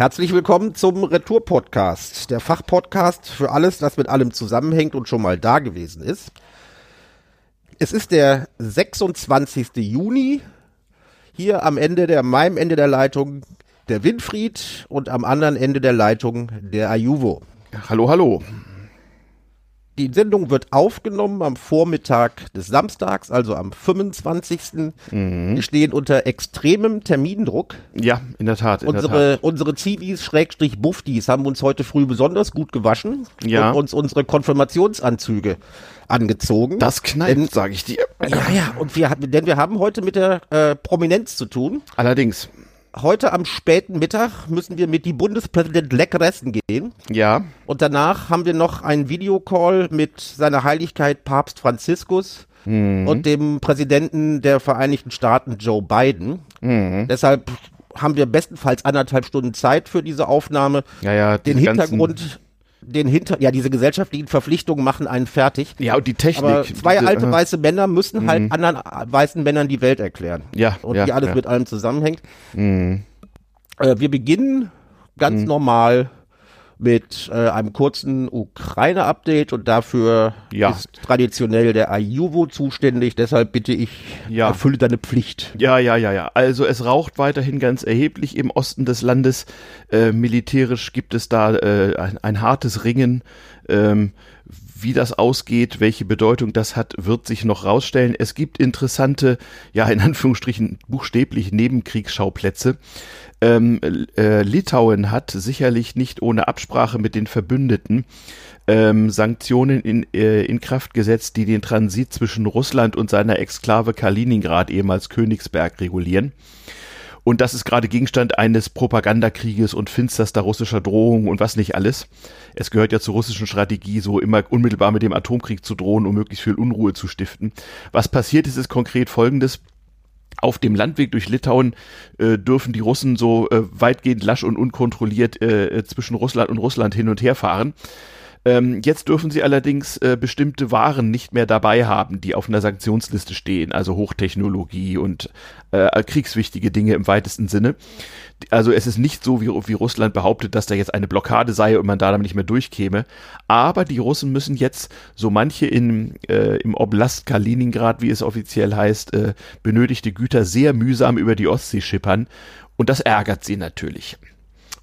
Herzlich willkommen zum Retour-Podcast, der Fachpodcast für alles, das mit allem zusammenhängt und schon mal da gewesen ist. Es ist der 26. Juni. Hier am Ende der, meinem Ende der Leitung der Winfried und am anderen Ende der Leitung der Ajuvo. Hallo, hallo. Die Sendung wird aufgenommen am Vormittag des Samstags, also am 25. Mhm. Wir stehen unter extremem Termindruck. Ja, in der Tat. In unsere, der Tat. unsere Zivis, Schrägstrich Buffdis, haben uns heute früh besonders gut gewaschen ja. und uns unsere Konfirmationsanzüge angezogen. Das knallt, sage ich dir. Ja, ja, und wir, denn wir haben heute mit der äh, Prominenz zu tun. Allerdings heute am späten Mittag müssen wir mit die Bundespräsident lecker essen gehen. Ja. Und danach haben wir noch einen Videocall mit seiner Heiligkeit Papst Franziskus mhm. und dem Präsidenten der Vereinigten Staaten Joe Biden. Mhm. Deshalb haben wir bestenfalls anderthalb Stunden Zeit für diese Aufnahme. Ja, ja. Den Hintergrund den hinter, ja, diese gesellschaftlichen Verpflichtungen machen einen fertig. Ja, und die Technik. Aber zwei alte weiße Männer müssen halt mhm. anderen weißen Männern die Welt erklären. Ja. Und ja, wie alles ja. mit allem zusammenhängt. Mhm. Äh, wir beginnen ganz mhm. normal mit äh, einem kurzen Ukraine-Update und dafür ja. ist traditionell der Ayuvo zuständig. Deshalb bitte ich, ja. erfülle deine Pflicht. Ja, ja, ja, ja. Also es raucht weiterhin ganz erheblich im Osten des Landes. Äh, militärisch gibt es da äh, ein, ein, hartes Ringen. Ähm, wie das ausgeht, welche Bedeutung das hat, wird sich noch rausstellen. Es gibt interessante, ja, in Anführungsstrichen buchstäblich Nebenkriegsschauplätze. Ähm, äh, Litauen hat sicherlich nicht ohne Absprache mit den Verbündeten ähm, Sanktionen in, äh, in Kraft gesetzt, die den Transit zwischen Russland und seiner Exklave Kaliningrad, ehemals Königsberg, regulieren. Und das ist gerade Gegenstand eines Propagandakrieges und finsterster russischer Drohungen und was nicht alles. Es gehört ja zur russischen Strategie, so immer unmittelbar mit dem Atomkrieg zu drohen, um möglichst viel Unruhe zu stiften. Was passiert ist, ist konkret folgendes. Auf dem Landweg durch Litauen äh, dürfen die Russen so äh, weitgehend lasch und unkontrolliert äh, zwischen Russland und Russland hin und her fahren. Ähm, jetzt dürfen sie allerdings äh, bestimmte Waren nicht mehr dabei haben, die auf einer Sanktionsliste stehen, also Hochtechnologie und äh, kriegswichtige Dinge im weitesten Sinne. Also es ist nicht so, wie, wie Russland behauptet, dass da jetzt eine Blockade sei und man da damit nicht mehr durchkäme. Aber die Russen müssen jetzt so manche in, äh, im Oblast Kaliningrad, wie es offiziell heißt, äh, benötigte Güter sehr mühsam über die Ostsee schippern. Und das ärgert sie natürlich.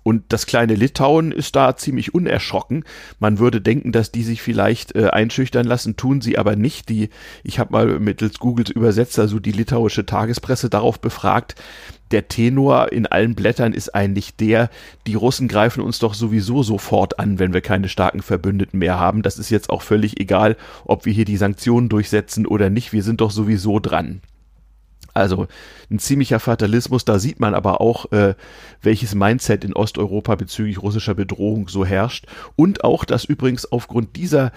Und das kleine Litauen ist da ziemlich unerschrocken. Man würde denken, dass die sich vielleicht äh, einschüchtern lassen, tun sie aber nicht. Die, ich habe mal mittels Googles Übersetzer so die litauische Tagespresse darauf befragt. Der Tenor in allen Blättern ist eigentlich der, die Russen greifen uns doch sowieso sofort an, wenn wir keine starken Verbündeten mehr haben. Das ist jetzt auch völlig egal, ob wir hier die Sanktionen durchsetzen oder nicht. Wir sind doch sowieso dran. Also ein ziemlicher Fatalismus. Da sieht man aber auch, äh, welches Mindset in Osteuropa bezüglich russischer Bedrohung so herrscht. Und auch, dass übrigens aufgrund dieser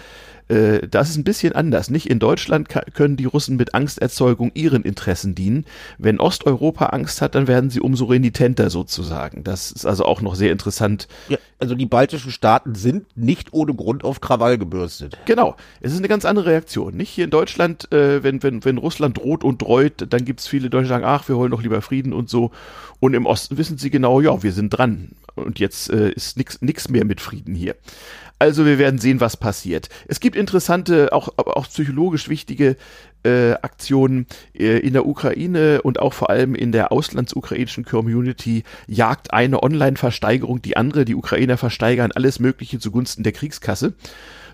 äh, das ist ein bisschen anders. Nicht in Deutschland können die Russen mit Angsterzeugung ihren Interessen dienen. Wenn Osteuropa Angst hat, dann werden sie umso renitenter sozusagen. Das ist also auch noch sehr interessant. Ja, also die baltischen Staaten sind nicht ohne Grund auf Krawall gebürstet. Genau. Es ist eine ganz andere Reaktion. Nicht hier in Deutschland, äh, wenn, wenn, wenn Russland droht und dreut, dann gibt es viele Deutsche, die sagen, ach, wir wollen doch lieber Frieden und so. Und im Osten wissen sie genau, ja, wir sind dran. Und jetzt äh, ist nichts mehr mit Frieden hier. Also wir werden sehen, was passiert. Es gibt interessante, auch, auch psychologisch wichtige äh, Aktionen äh, in der Ukraine und auch vor allem in der auslandsukrainischen Community jagt eine Online-Versteigerung die andere. Die Ukrainer versteigern alles Mögliche zugunsten der Kriegskasse.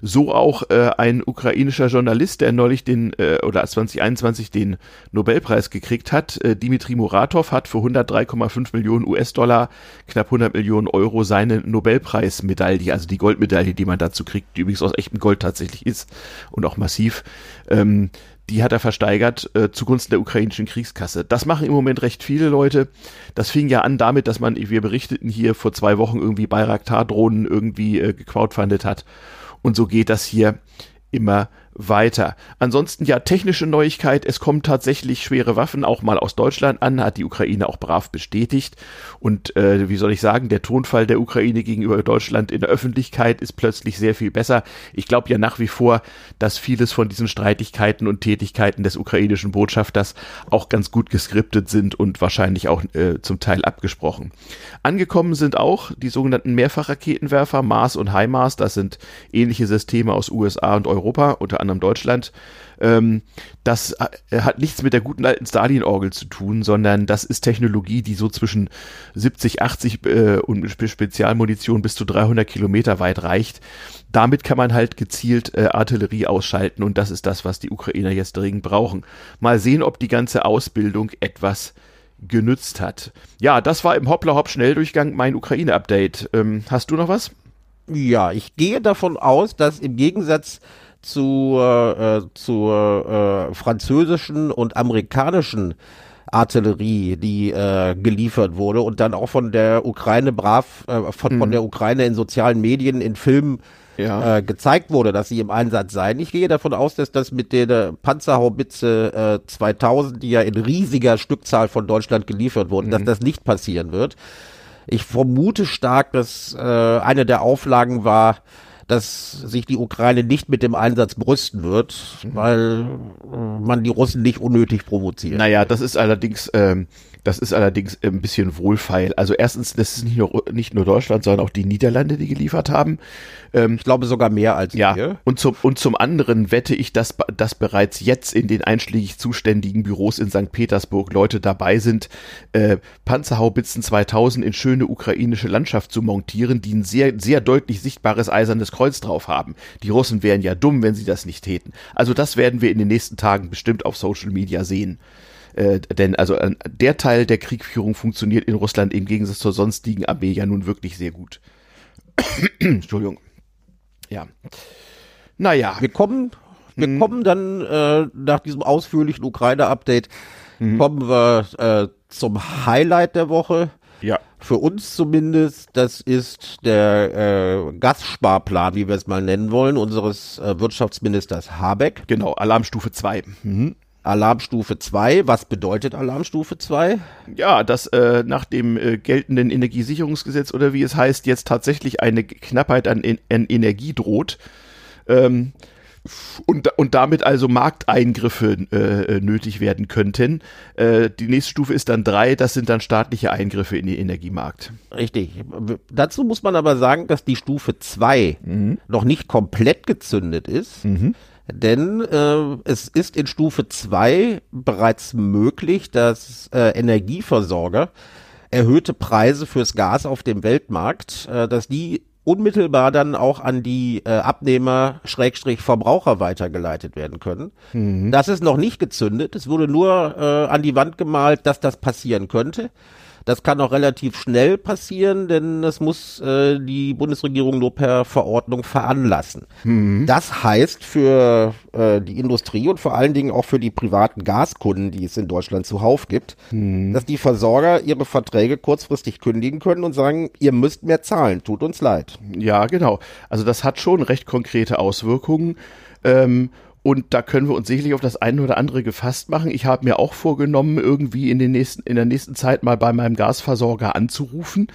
So auch äh, ein ukrainischer Journalist, der neulich den äh, oder 2021 den Nobelpreis gekriegt hat, äh, Dimitri Muratov, hat für 103,5 Millionen US-Dollar, knapp 100 Millionen Euro seine Nobelpreismedaille, also die Goldmedaille, die man dazu kriegt, die übrigens aus echtem Gold tatsächlich ist und auch massiv. Ähm, die hat er versteigert äh, zugunsten der ukrainischen Kriegskasse. Das machen im Moment recht viele Leute. Das fing ja an damit, dass man, wir berichteten hier vor zwei Wochen irgendwie Bayraktar-Drohnen irgendwie äh, gecrowdfundet hat und so geht das hier immer weiter. Ansonsten ja, technische Neuigkeit, es kommen tatsächlich schwere Waffen auch mal aus Deutschland an, hat die Ukraine auch brav bestätigt. Und äh, wie soll ich sagen, der Tonfall der Ukraine gegenüber Deutschland in der Öffentlichkeit ist plötzlich sehr viel besser. Ich glaube ja nach wie vor, dass vieles von diesen Streitigkeiten und Tätigkeiten des ukrainischen Botschafters auch ganz gut geskriptet sind und wahrscheinlich auch äh, zum Teil abgesprochen. Angekommen sind auch die sogenannten Mehrfachraketenwerfer Mars und HIMARS, das sind ähnliche Systeme aus USA und Europa, unter anderem Deutschland. Ähm, das äh, hat nichts mit der guten alten Stalin-Orgel zu tun, sondern das ist Technologie, die so zwischen 70, 80 äh, und Spezialmunition bis zu 300 Kilometer weit reicht. Damit kann man halt gezielt äh, Artillerie ausschalten und das ist das, was die Ukrainer jetzt dringend brauchen. Mal sehen, ob die ganze Ausbildung etwas genützt hat. Ja, das war im Hoppla-Hopp-Schnelldurchgang mein Ukraine-Update. Ähm, hast du noch was? Ja, ich gehe davon aus, dass im Gegensatz zur, äh, zur äh, französischen und amerikanischen Artillerie, die äh, geliefert wurde und dann auch von der Ukraine brav, äh, von, mhm. von der Ukraine in sozialen Medien, in Filmen ja. äh, gezeigt wurde, dass sie im Einsatz seien. Ich gehe davon aus, dass das mit der Panzerhaubitze äh, 2000, die ja in riesiger Stückzahl von Deutschland geliefert wurden, mhm. dass das nicht passieren wird. Ich vermute stark, dass äh, eine der Auflagen war, dass sich die Ukraine nicht mit dem Einsatz brüsten wird, weil äh, man die Russen nicht unnötig provoziert. Naja, das ist allerdings, ähm, das ist allerdings ein bisschen wohlfeil. Also erstens, das ist nicht nur, nicht nur Deutschland, sondern auch die Niederlande, die geliefert haben. Ähm, ich glaube sogar mehr als ja. wir. Und zum, und zum anderen wette ich, dass, dass bereits jetzt in den einschlägig zuständigen Büros in St. Petersburg Leute dabei sind, äh, Panzerhaubitzen 2000 in schöne ukrainische Landschaft zu montieren, die ein sehr, sehr deutlich sichtbares eisernes Kreuz drauf haben. Die Russen wären ja dumm, wenn sie das nicht täten. Also das werden wir in den nächsten Tagen bestimmt auf Social Media sehen. Äh, denn also äh, der Teil der Kriegführung funktioniert in Russland im Gegensatz zur sonstigen Armee ja nun wirklich sehr gut. Entschuldigung. Ja. Naja. Wir kommen, wir mhm. kommen dann äh, nach diesem ausführlichen Ukraine-Update, mhm. kommen wir äh, zum Highlight der Woche. Ja. Für uns zumindest, das ist der äh, Gassparplan, wie wir es mal nennen wollen, unseres äh, Wirtschaftsministers Habeck. Genau, Alarmstufe 2. Mhm. Alarmstufe 2. Was bedeutet Alarmstufe 2? Ja, dass äh, nach dem äh, geltenden Energiesicherungsgesetz oder wie es heißt, jetzt tatsächlich eine Knappheit an, an Energie droht. Ähm, und, und damit also Markteingriffe äh, nötig werden könnten. Äh, die nächste Stufe ist dann drei, das sind dann staatliche Eingriffe in den Energiemarkt. Richtig. Dazu muss man aber sagen, dass die Stufe 2 mhm. noch nicht komplett gezündet ist. Mhm. Denn äh, es ist in Stufe 2 bereits möglich, dass äh, Energieversorger erhöhte Preise fürs Gas auf dem Weltmarkt, äh, dass die unmittelbar dann auch an die äh, Abnehmer Schrägstrich Verbraucher weitergeleitet werden können. Mhm. Das ist noch nicht gezündet. Es wurde nur äh, an die Wand gemalt, dass das passieren könnte. Das kann auch relativ schnell passieren, denn das muss äh, die Bundesregierung nur per Verordnung veranlassen. Mhm. Das heißt für äh, die Industrie und vor allen Dingen auch für die privaten Gaskunden, die es in Deutschland zuhauf gibt, mhm. dass die Versorger ihre Verträge kurzfristig kündigen können und sagen, ihr müsst mehr zahlen, tut uns leid. Ja, genau. Also das hat schon recht konkrete Auswirkungen. Ähm, und da können wir uns sicherlich auf das eine oder andere gefasst machen. Ich habe mir auch vorgenommen, irgendwie in, den nächsten, in der nächsten Zeit mal bei meinem Gasversorger anzurufen.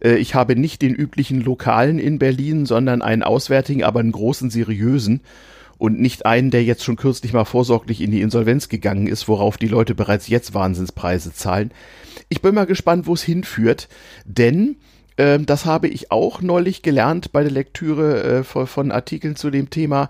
Äh, ich habe nicht den üblichen Lokalen in Berlin, sondern einen auswärtigen, aber einen großen, seriösen. Und nicht einen, der jetzt schon kürzlich mal vorsorglich in die Insolvenz gegangen ist, worauf die Leute bereits jetzt Wahnsinnspreise zahlen. Ich bin mal gespannt, wo es hinführt, denn äh, das habe ich auch neulich gelernt bei der Lektüre äh, von Artikeln zu dem Thema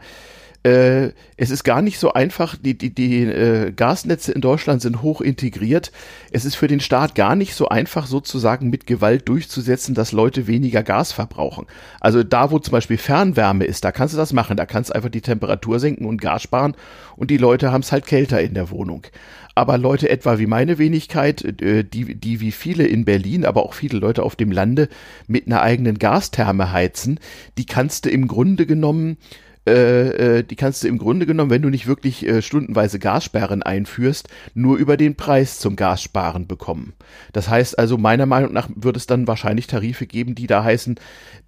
äh, es ist gar nicht so einfach, die, die, die äh, Gasnetze in Deutschland sind hoch integriert. Es ist für den Staat gar nicht so einfach, sozusagen mit Gewalt durchzusetzen, dass Leute weniger Gas verbrauchen. Also da, wo zum Beispiel Fernwärme ist, da kannst du das machen. Da kannst du einfach die Temperatur senken und Gas sparen und die Leute haben es halt kälter in der Wohnung. Aber Leute etwa wie meine Wenigkeit, äh, die, die wie viele in Berlin, aber auch viele Leute auf dem Lande mit einer eigenen Gastherme heizen, die kannst du im Grunde genommen äh, äh, die kannst du im Grunde genommen, wenn du nicht wirklich äh, stundenweise Gassperren einführst, nur über den Preis zum Gassparen bekommen. Das heißt also, meiner Meinung nach wird es dann wahrscheinlich Tarife geben, die da heißen,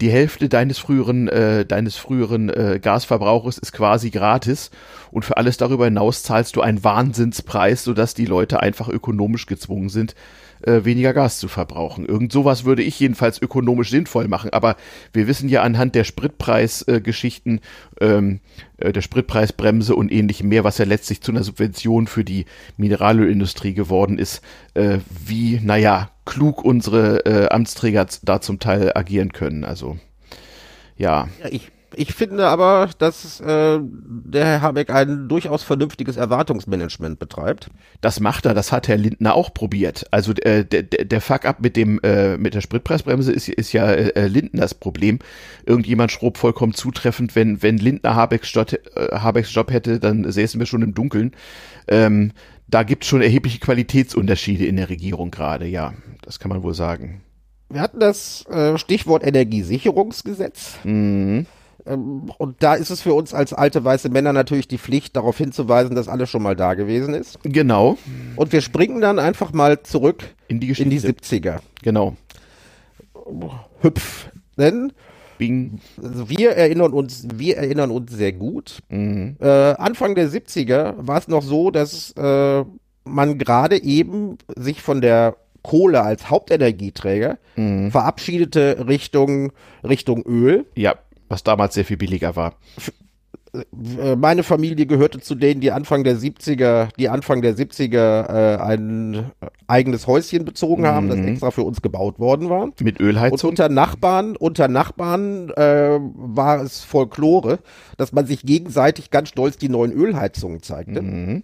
die Hälfte deines früheren, äh, deines früheren äh, Gasverbrauches ist quasi gratis und für alles darüber hinaus zahlst du einen Wahnsinnspreis, sodass die Leute einfach ökonomisch gezwungen sind, äh, weniger Gas zu verbrauchen. Irgend sowas würde ich jedenfalls ökonomisch sinnvoll machen. Aber wir wissen ja anhand der Spritpreisgeschichten, äh, ähm, äh, der Spritpreisbremse und ähnlichem mehr, was ja letztlich zu einer Subvention für die Mineralölindustrie geworden ist, äh, wie, naja, klug unsere äh, Amtsträger da zum Teil agieren können. Also, ja. ja ich ich finde aber, dass äh, der Herr Habeck ein durchaus vernünftiges Erwartungsmanagement betreibt. Das macht er, das hat Herr Lindner auch probiert. Also äh, der, der Fuck-up mit dem äh, mit der Spritpreisbremse ist, ist ja äh, Lindners Problem. Irgendjemand schrob vollkommen zutreffend, wenn wenn Lindner Habecks, Job, äh, Habecks Job hätte, dann säßen wir schon im Dunkeln. Ähm, da gibt es schon erhebliche Qualitätsunterschiede in der Regierung gerade, ja, das kann man wohl sagen. Wir hatten das äh, Stichwort Energiesicherungsgesetz. Mhm. Ähm, und da ist es für uns als alte weiße Männer natürlich die Pflicht, darauf hinzuweisen, dass alles schon mal da gewesen ist. Genau. Und wir springen dann einfach mal zurück in die, in die 70er. Genau. Hüpf. Denn Bing. Wir erinnern uns, wir erinnern uns sehr gut. Mhm. Äh, Anfang der 70er war es noch so, dass äh, man gerade eben sich von der Kohle als Hauptenergieträger mhm. verabschiedete Richtung Richtung Öl. Ja was damals sehr viel billiger war. Äh, meine Familie gehörte zu denen, die Anfang der 70er, die Anfang der 70er äh, ein eigenes Häuschen bezogen haben, mhm. das extra für uns gebaut worden war. Mit Ölheizung. Und unter Nachbarn, unter Nachbarn äh, war es Folklore, dass man sich gegenseitig ganz stolz die neuen Ölheizungen zeigte. Mhm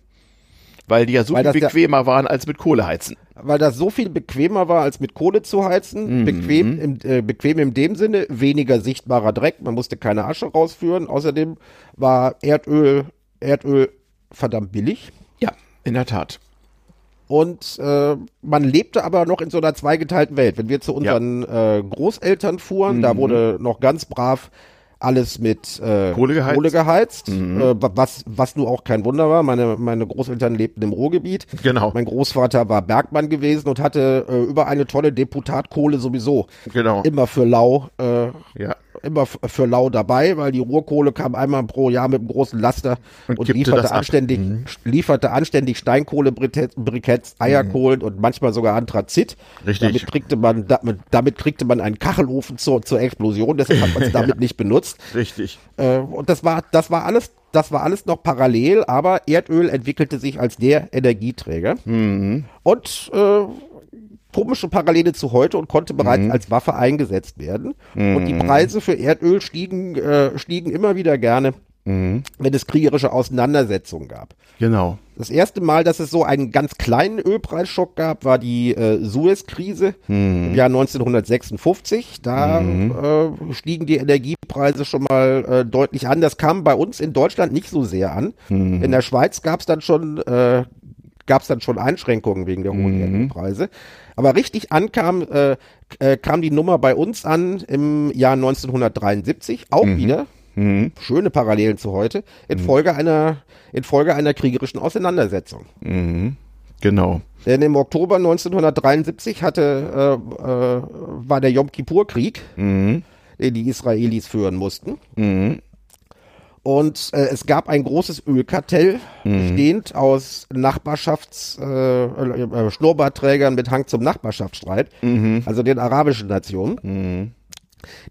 weil die ja so weil viel bequemer ja, waren als mit Kohle heizen. Weil das so viel bequemer war, als mit Kohle zu heizen. Mhm. Bequem, im, äh, bequem in dem Sinne, weniger sichtbarer Dreck, man musste keine Asche rausführen. Außerdem war Erdöl, Erdöl verdammt billig. Ja, in der Tat. Und äh, man lebte aber noch in so einer zweigeteilten Welt. Wenn wir zu unseren ja. äh, Großeltern fuhren, mhm. da wurde noch ganz brav alles mit äh, Kohle geheizt, Kohle geheizt mhm. äh, was, was nur auch kein Wunder war. Meine, meine Großeltern lebten im Ruhrgebiet. Genau. Mein Großvater war Bergmann gewesen und hatte äh, über eine tolle Deputatkohle sowieso. Genau. Immer für lau. Äh, ja immer für lau dabei, weil die Ruhrkohle kam einmal pro Jahr mit einem großen Laster und, und lieferte anständig, mhm. lieferte anständig Steinkohlebriketts, Eierkohlen mhm. und manchmal sogar Anthrazit. Richtig. Damit kriegte man, damit, damit kriegte man einen Kachelofen zur, zur Explosion, deshalb hat man es damit ja. nicht benutzt. Richtig. Äh, und das war, das war alles das war alles noch parallel, aber Erdöl entwickelte sich als der Energieträger. Mhm. Und äh, komische Parallele zu heute und konnte bereits mhm. als Waffe eingesetzt werden. Mhm. Und die mhm. Preise für Erdöl stiegen, äh, stiegen immer wieder gerne, mhm. wenn es kriegerische Auseinandersetzungen gab. Genau. Das erste Mal, dass es so einen ganz kleinen Ölpreisschock gab, war die äh, Suez-Krise mhm. im Jahr 1956. Da mhm. äh, stiegen die Energiepreise schon mal äh, deutlich an. Das kam bei uns in Deutschland nicht so sehr an. In der Schweiz gab es dann schon äh, gab es dann schon Einschränkungen wegen der hohen mhm. Energiepreise. Aber richtig ankam, äh, äh, kam die Nummer bei uns an im Jahr 1973, auch mhm. wieder. Mhm. Schöne Parallelen zu heute, infolge mhm. einer, infolge einer kriegerischen Auseinandersetzung. Mhm. Genau. Denn im Oktober 1973 hatte, äh, äh, war der Yom Kippur-Krieg, mhm. den die Israelis führen mussten. Mhm. Und äh, es gab ein großes Ölkartell, mhm. bestehend aus Nachbarschafts, äh, äh, Schnurrbartträgern mit Hang zum Nachbarschaftsstreit, mhm. also den arabischen Nationen. Mhm.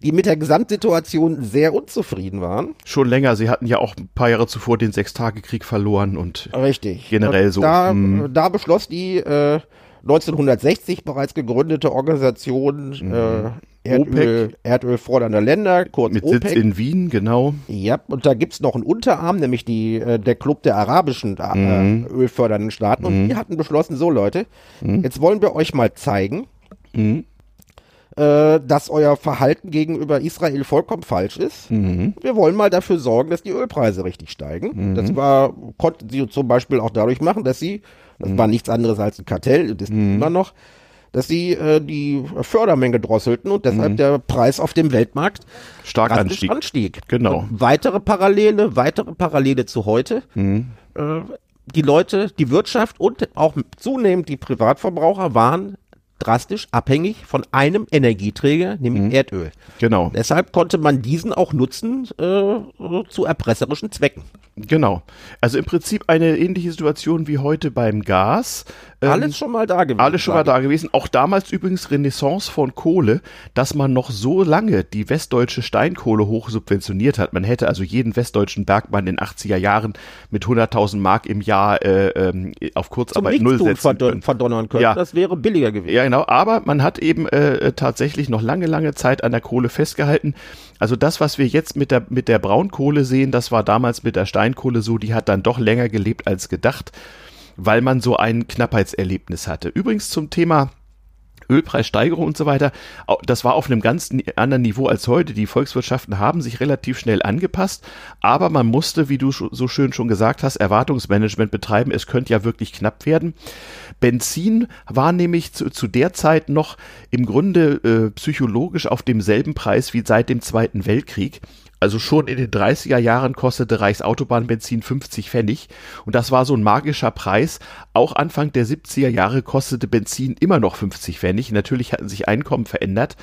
Die mit der Gesamtsituation sehr unzufrieden waren. Schon länger. Sie hatten ja auch ein paar Jahre zuvor den Sechstagekrieg verloren und Richtig. generell und so. Da, mhm. da beschloss die äh, 1960 bereits gegründete Organisation mhm. äh, Erdöl, Erdöl fordernder Länder, kurz Mit OPEC. Sitz in Wien, genau. Ja, und da gibt's noch einen Unterarm, nämlich die, äh, der Club der arabischen äh, mhm. ölfördernden Staaten. Und mhm. die hatten beschlossen, so Leute, mhm. jetzt wollen wir euch mal zeigen, mhm. äh, dass euer Verhalten gegenüber Israel vollkommen falsch ist. Mhm. Wir wollen mal dafür sorgen, dass die Ölpreise richtig steigen. Mhm. Das war, konnten sie zum Beispiel auch dadurch machen, dass sie, das war nichts anderes als ein Kartell, das ist immer noch, dass sie äh, die Fördermenge drosselten und deshalb Mhm. der Preis auf dem Weltmarkt Stark anstieg. anstieg. Genau. Und weitere Parallele, weitere Parallele zu heute. Mhm. Äh, die Leute, die Wirtschaft und auch zunehmend die Privatverbraucher waren drastisch abhängig von einem Energieträger, nämlich Mhm. Erdöl. Genau. Deshalb konnte man diesen auch nutzen äh, zu erpresserischen Zwecken. Genau. Also im Prinzip eine ähnliche Situation wie heute beim Gas. Ähm, Alles schon mal da gewesen. Alles schon mal da gewesen. Auch damals übrigens Renaissance von Kohle, dass man noch so lange die westdeutsche Steinkohle hoch subventioniert hat. Man hätte also jeden westdeutschen Bergmann in den 80er Jahren mit 100.000 Mark im Jahr äh, ähm, auf Kurzarbeit null setzen verdon können. verdonnern können. Ja. Das wäre billiger gewesen. Ja, genau. Aber man hat eben äh, tatsächlich noch lange, lange Zeit an der Kohle festgehalten. Also das, was wir jetzt mit der, mit der Braunkohle sehen, das war damals mit der Steinkohle so, die hat dann doch länger gelebt als gedacht, weil man so ein Knappheitserlebnis hatte. Übrigens zum Thema Ölpreissteigerung und so weiter, das war auf einem ganz anderen Niveau als heute. Die Volkswirtschaften haben sich relativ schnell angepasst, aber man musste, wie du so schön schon gesagt hast, Erwartungsmanagement betreiben. Es könnte ja wirklich knapp werden. Benzin war nämlich zu, zu der Zeit noch im Grunde äh, psychologisch auf demselben Preis wie seit dem Zweiten Weltkrieg. Also schon in den 30er Jahren kostete Reichsautobahnbenzin 50 Pfennig und das war so ein magischer Preis. Auch Anfang der 70er Jahre kostete Benzin immer noch 50 Pfennig. Natürlich hatten sich Einkommen verändert,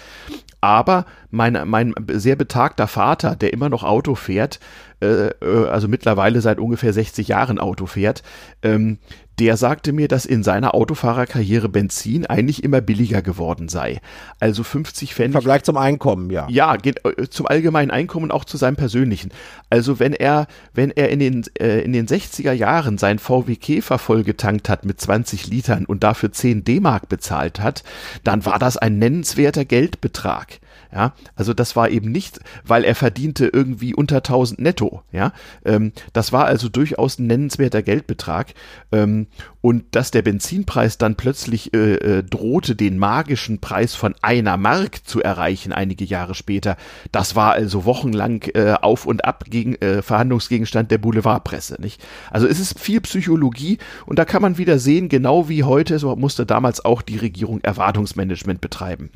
aber mein, mein sehr betagter Vater, der immer noch Auto fährt, äh, äh, also mittlerweile seit ungefähr 60 Jahren Auto fährt, ähm, der sagte mir, dass in seiner Autofahrerkarriere Benzin eigentlich immer billiger geworden sei. Also 50 Im Pfennig Vergleich zum Einkommen, ja. ja, äh, zum allgemeinen Einkommen und auch zu seinem persönlichen. Also wenn er, wenn er in den, äh, in den 60er Jahren sein VW Käfer vollgetankt hat mit 20 Litern und dafür 10 D-Mark bezahlt hat, dann war das ein nennenswerter Geldbetrag. Ja, also das war eben nicht, weil er verdiente irgendwie unter 1000 netto. Ja, ähm, das war also durchaus ein nennenswerter Geldbetrag. Ähm, und dass der Benzinpreis dann plötzlich äh, äh, drohte, den magischen Preis von einer Mark zu erreichen, einige Jahre später, das war also wochenlang äh, auf und ab gegen äh, Verhandlungsgegenstand der Boulevardpresse. Nicht? Also es ist viel Psychologie und da kann man wieder sehen, genau wie heute, so musste damals auch die Regierung Erwartungsmanagement betreiben.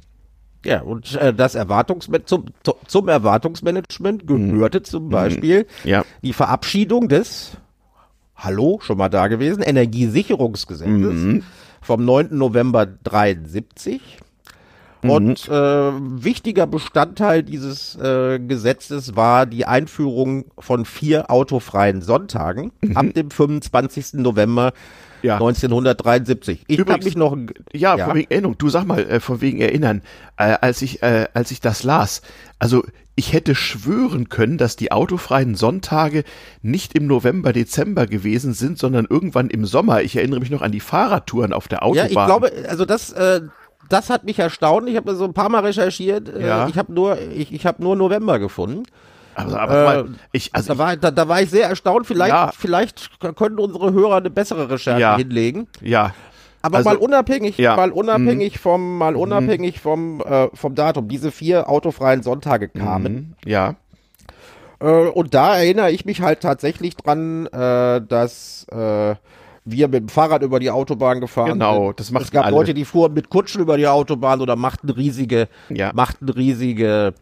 Ja, und äh, das Erwartungsmanagement zum, zu- zum Erwartungsmanagement gehörte Mhm. zum Beispiel Ja. die Verabschiedung des, hallo, schon mal da gewesen, Energiesicherungsgesetzes Mhm. vom 9. November 73. Mhm. Und äh, wichtiger Bestandteil dieses äh, Gesetzes war die Einführung von vier autofreien Sonntagen Mhm. ab dem 25. November Ja. 1973. Ich habe mich noch Ja, Ja. von wegen Erinnerung. Du sag mal, äh, von wegen Erinnern, äh, als ich äh, als ich das las. Also ich hätte schwören können, dass die autofreien Sonntage nicht im November, Dezember gewesen sind, sondern irgendwann im Sommer. Ich erinnere mich noch an die Fahrradtouren auf der Autobahn. Ja, ich glaube, also das, äh, das hat mich erstaunt. Ich habe so ein paar Mal recherchiert. Äh, Ja. Ich habe nur, ich, ich habe nur November gefunden. Also, aber äh, mal, ich, also Da war, da, da war ich sehr erstaunt. Vielleicht, Ja. vielleicht können unsere Hörer eine bessere Recherche Ja. hinlegen. ja, Aber Also- mal unabhängig, Ja. Mhm. mal unabhängig vom, mal unabhängig vom, äh, vom Datum. Diese vier autofreien Sonntage kamen. mhm, ja, Äh, und da erinnere ich mich halt tatsächlich dran, äh, dass äh, wir mit dem Fahrrad über die Autobahn gefahren Genau, sind. das machten Es gab alle. Leute, die fuhren mit Kutschen über die Autobahn oder machten riesige, Ja. machten riesige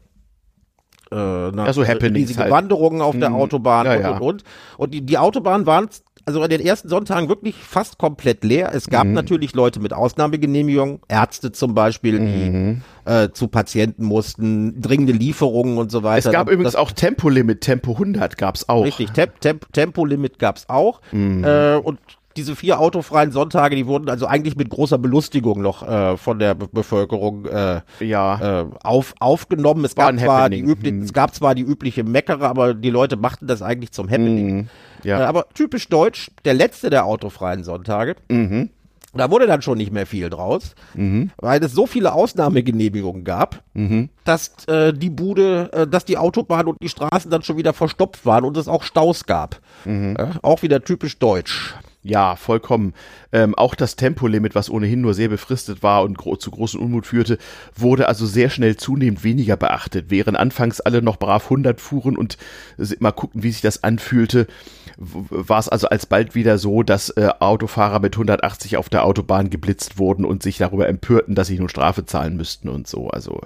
äh, na, Ja, so riesige halt. Wanderungen auf der Mhm. Autobahn Ja, und, und, und. Und die, die Autobahn waren also an den ersten Sonntagen wirklich fast komplett leer. Es Mhm. gab natürlich Leute mit Ausnahmegenehmigung, Ärzte zum Beispiel, die Mhm. äh, zu Patienten mussten, dringende Lieferungen und so es weiter. gab Das- übrigens auch Tempolimit, Tempo 100 gab's auch. Richtig, Temp Temp Tempolimit gab's auch. Mhm. Äh, und diese vier autofreien Sonntage, die wurden also eigentlich mit großer Belustigung noch äh, von der Be Bevölkerung äh, Ja, äh, auf, aufgenommen. Es War gab, zwar die Happening. üblich, Mhm. es gab zwar die übliche Meckere, aber die Leute machten das eigentlich zum Happening. mhm, ja, Äh, aber typisch deutsch, der letzte der autofreien Sonntage. mhm, Da wurde dann schon nicht mehr viel draus, mhm, weil es so viele Ausnahmegenehmigungen gab, mhm. dass äh, die Bude, äh, dass die Autobahn und die Straßen dann schon wieder verstopft waren und es auch Staus gab. Mhm. Äh, auch wieder typisch deutsch. Ja, vollkommen. Ähm, auch das Tempolimit, was ohnehin nur sehr befristet war und gro zu großen Unmut führte, wurde also sehr schnell zunehmend weniger beachtet. Während anfangs alle noch brav 100 fuhren und mal gucken, wie sich das anfühlte, war es also alsbald wieder so, dass äh, Autofahrer mit 180 auf der Autobahn geblitzt wurden und sich darüber empörten, dass sie nun Strafe zahlen müssten und so. Also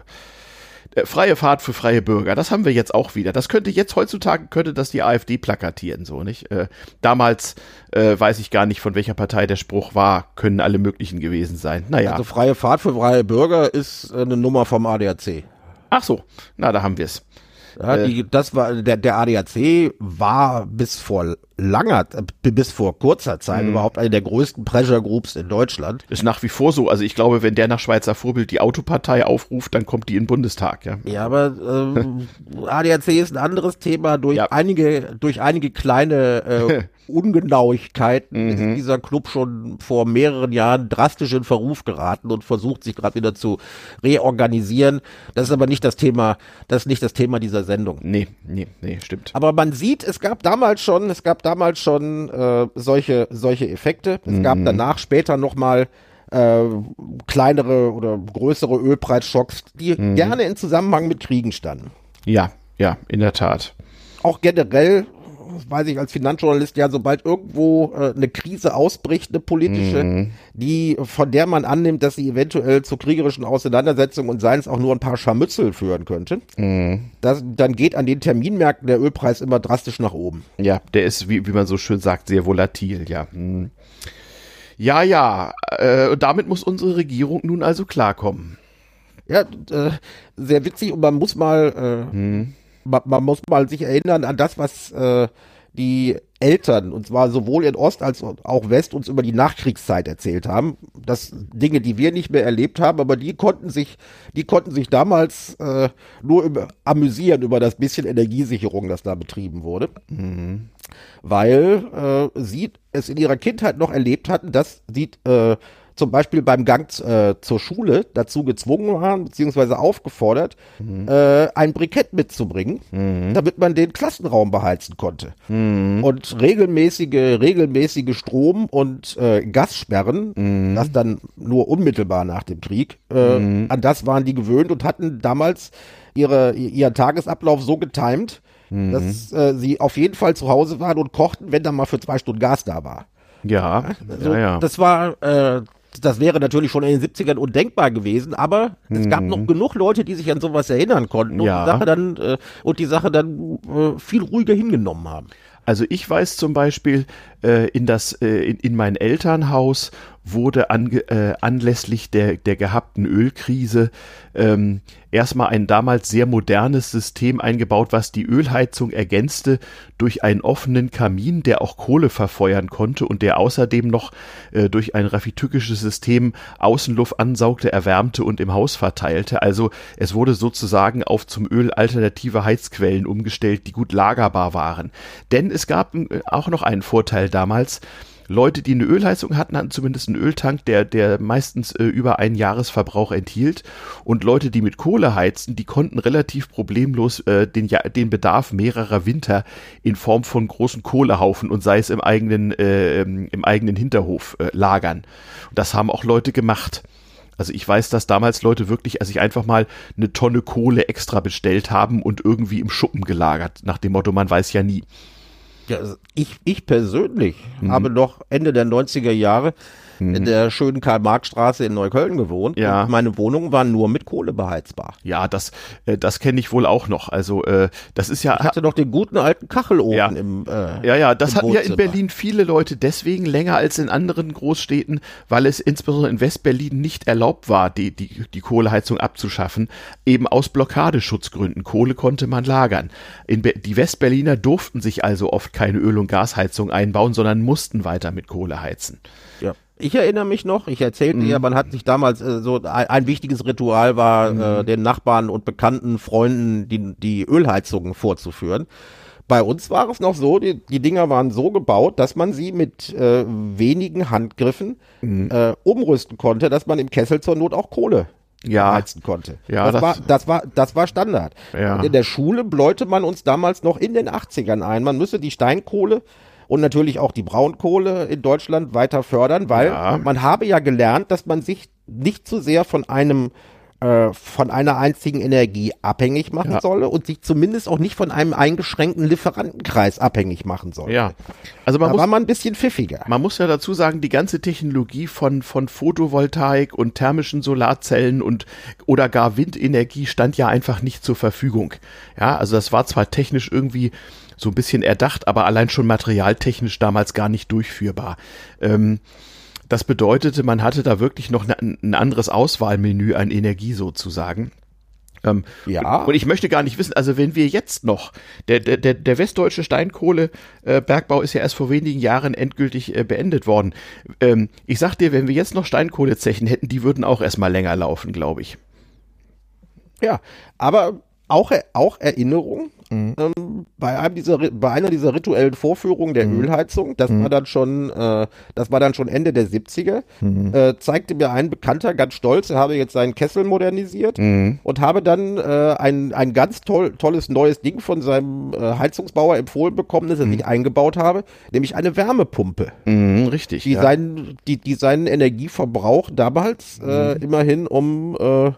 freie Fahrt für freie Bürger, das haben wir jetzt auch wieder. Das könnte jetzt heutzutage, könnte das die AfD plakatieren, so, nicht? Äh, damals äh, weiß ich gar nicht, von welcher Partei der Spruch war, können alle möglichen gewesen sein. Naja. Also freie Fahrt für freie Bürger ist äh, eine Nummer vom ADAC. Ach so, na, da haben wir es. Ja, die, das war der, der ADAC war bis vor langer, bis vor kurzer Zeit mhm. überhaupt eine der größten Pressure Groups in Deutschland. Ist nach wie vor so. Also ich glaube, wenn der nach Schweizer Vorbild die Autopartei aufruft, dann kommt die in den Bundestag. Ja, ja aber ähm, ADAC ist ein anderes Thema. Durch ja. einige, durch einige kleine äh, Ungenauigkeiten mhm. ist dieser Club schon vor mehreren Jahren drastisch in Verruf geraten und versucht sich gerade wieder zu reorganisieren. Das ist aber nicht das Thema, das ist nicht das Thema dieser Sendung. Nee, nee, nee, stimmt. Aber man sieht, es gab damals schon, es gab damals schon äh, solche, solche Effekte. Es mhm. gab danach später nochmal äh, kleinere oder größere Ölpreisschocks, die mhm. gerne in Zusammenhang mit Kriegen standen. Ja, ja, in der Tat. Auch generell weiß ich als Finanzjournalist ja, sobald irgendwo äh, eine Krise ausbricht, eine politische, mhm. die von der man annimmt, dass sie eventuell zu kriegerischen Auseinandersetzungen und seien es auch nur ein paar Scharmützel führen könnte, mhm. das, dann geht an den Terminmärkten der Ölpreis immer drastisch nach oben. Ja, der ist, wie, wie man so schön sagt, sehr volatil, ja. Mhm. Ja, ja, äh, damit muss unsere Regierung nun also klarkommen. Ja, äh, sehr witzig und man muss mal äh, hm man, man, muss mal sich erinnern an das, was äh, die Eltern, und zwar sowohl in Ost als auch West, uns über die Nachkriegszeit erzählt haben. Das Dinge, die wir nicht mehr erlebt haben, aber die konnten sich, die konnten sich damals äh, nur über, amüsieren über das bisschen Energiesicherung, das da betrieben wurde. Mhm. Weil äh, sie es in ihrer Kindheit noch erlebt hatten, dass sie äh, zum Beispiel beim Gang äh, zur Schule dazu gezwungen waren, beziehungsweise aufgefordert, mhm. äh, ein Brikett mitzubringen, mhm. damit man den Klassenraum beheizen konnte. Mhm. Und regelmäßige, regelmäßige Strom- und äh, Gassperren, mhm. das dann nur unmittelbar nach dem Krieg, äh, mhm. an das waren die gewöhnt und hatten damals ihre, ihren Tagesablauf so getimt, mhm. dass äh, sie auf jeden Fall zu Hause waren und kochten, wenn dann mal für zwei Stunden Gas da war. Ja, also, ja, ja. Das war äh, das wäre natürlich schon in den 70ern undenkbar gewesen, aber es gab noch mhm. genug Leute, die sich an sowas erinnern konnten und ja. die Sache dann äh, und die Sache dann äh, viel ruhiger hingenommen haben. Also ich weiß zum Beispiel, äh, in das äh, in, in mein Elternhaus wurde ange, äh, anlässlich der, der gehabten Ölkrise ähm, erstmal ein damals sehr modernes System eingebaut, was die Ölheizung ergänzte durch einen offenen Kamin, der auch Kohle verfeuern konnte und der außerdem noch äh, durch ein raffitückisches System Außenluft ansaugte, erwärmte und im Haus verteilte. Also es wurde sozusagen auf zum Öl alternative Heizquellen umgestellt, die gut lagerbar waren. Denn es gab äh, auch noch einen Vorteil damals, Leute, die eine Ölheizung hatten, hatten zumindest einen Öltank, der, der meistens äh, über einen Jahresverbrauch enthielt. Und Leute, die mit Kohle heizten, die konnten relativ problemlos äh, den, ja, den Bedarf mehrerer Winter in Form von großen Kohlehaufen und sei es im eigenen, äh, im eigenen Hinterhof äh, lagern. Und das haben auch Leute gemacht. Also ich weiß, dass damals Leute wirklich, also ich einfach mal eine Tonne Kohle extra bestellt haben und irgendwie im Schuppen gelagert, nach dem Motto, man weiß ja nie. Also ich, ich persönlich mhm. habe noch Ende der 90er Jahre mhm. in der schönen Karl-Marx-Straße in Neukölln gewohnt. Ja. Und meine Wohnung war nur mit Kohle beheizbar. Ja, das, äh, das kenne ich wohl auch noch. Also äh, das ist ja. Ich hatte noch den guten alten Kachelofen ja. im äh, Ja, ja, das hatten ja in Berlin viele Leute deswegen länger als in anderen Großstädten, weil es insbesondere in Westberlin nicht erlaubt war, die, die, die Kohleheizung abzuschaffen, eben aus Blockadeschutzgründen. Kohle konnte man lagern. Die Westberliner durften sich also oft keine Öl- und Gasheizung einbauen, sondern mussten weiter mit Kohle heizen. Ja. Ich erinnere mich noch, ich erzählte mhm. ja, man hat sich damals äh, so ein, ein, wichtiges Ritual war, mhm. äh, den Nachbarn und bekannten Freunden die, die Ölheizungen vorzuführen. Bei uns war es noch so, die, die Dinger waren so gebaut, dass man sie mit äh, wenigen Handgriffen mhm. äh, umrüsten konnte, dass man im Kessel zur Not auch Kohle ja. heizen konnte. Ja, das, das, war, das war, das war Standard. Ja. Und in der Schule bläute man uns damals noch in den 80ern ein, man müsse die Steinkohle und natürlich auch die Braunkohle in Deutschland weiter fördern, weil Ja. man habe ja gelernt, dass man sich nicht zu sehr von einem äh, von einer einzigen Energie abhängig machen Ja. solle und sich zumindest auch nicht von einem eingeschränkten Lieferantenkreis abhängig machen solle. Ja. Also man da muss war man ein bisschen pfiffiger. Man muss ja dazu sagen, die ganze Technologie von, von Photovoltaik und thermischen Solarzellen und oder gar Windenergie stand ja einfach nicht zur Verfügung. Ja, also das war zwar technisch irgendwie so ein bisschen erdacht, aber allein schon materialtechnisch damals gar nicht durchführbar. Ähm, das bedeutete, man hatte da wirklich noch ne- ein anderes Auswahlmenü an Energie sozusagen. Ähm, Ja. Und ich möchte gar nicht wissen, also wenn wir jetzt noch, der, der, der, westdeutsche Steinkohlebergbau ist ja erst vor wenigen Jahren endgültig äh, beendet worden. Ähm, ich sag dir, wenn wir jetzt noch Steinkohlezechen hätten, die würden auch erstmal länger laufen, glaube ich. Ja, aber auch, auch Erinnerung Mhm. ähm, bei einem dieser bei einer dieser rituellen Vorführungen der Mhm. Ölheizung, das war dann schon äh, das war dann schon Ende der 70er, Mhm. äh, zeigte mir ein Bekannter ganz stolz, er habe jetzt seinen Kessel modernisiert Mhm. und habe dann äh, ein ein ganz toll, tolles neues Ding von seinem äh, Heizungsbauer empfohlen bekommen, das er sich eingebaut habe, nämlich eine Wärmepumpe Mhm, richtig. die, ja. seinen, die, die seinen Energieverbrauch damals äh, Mhm. immerhin um äh,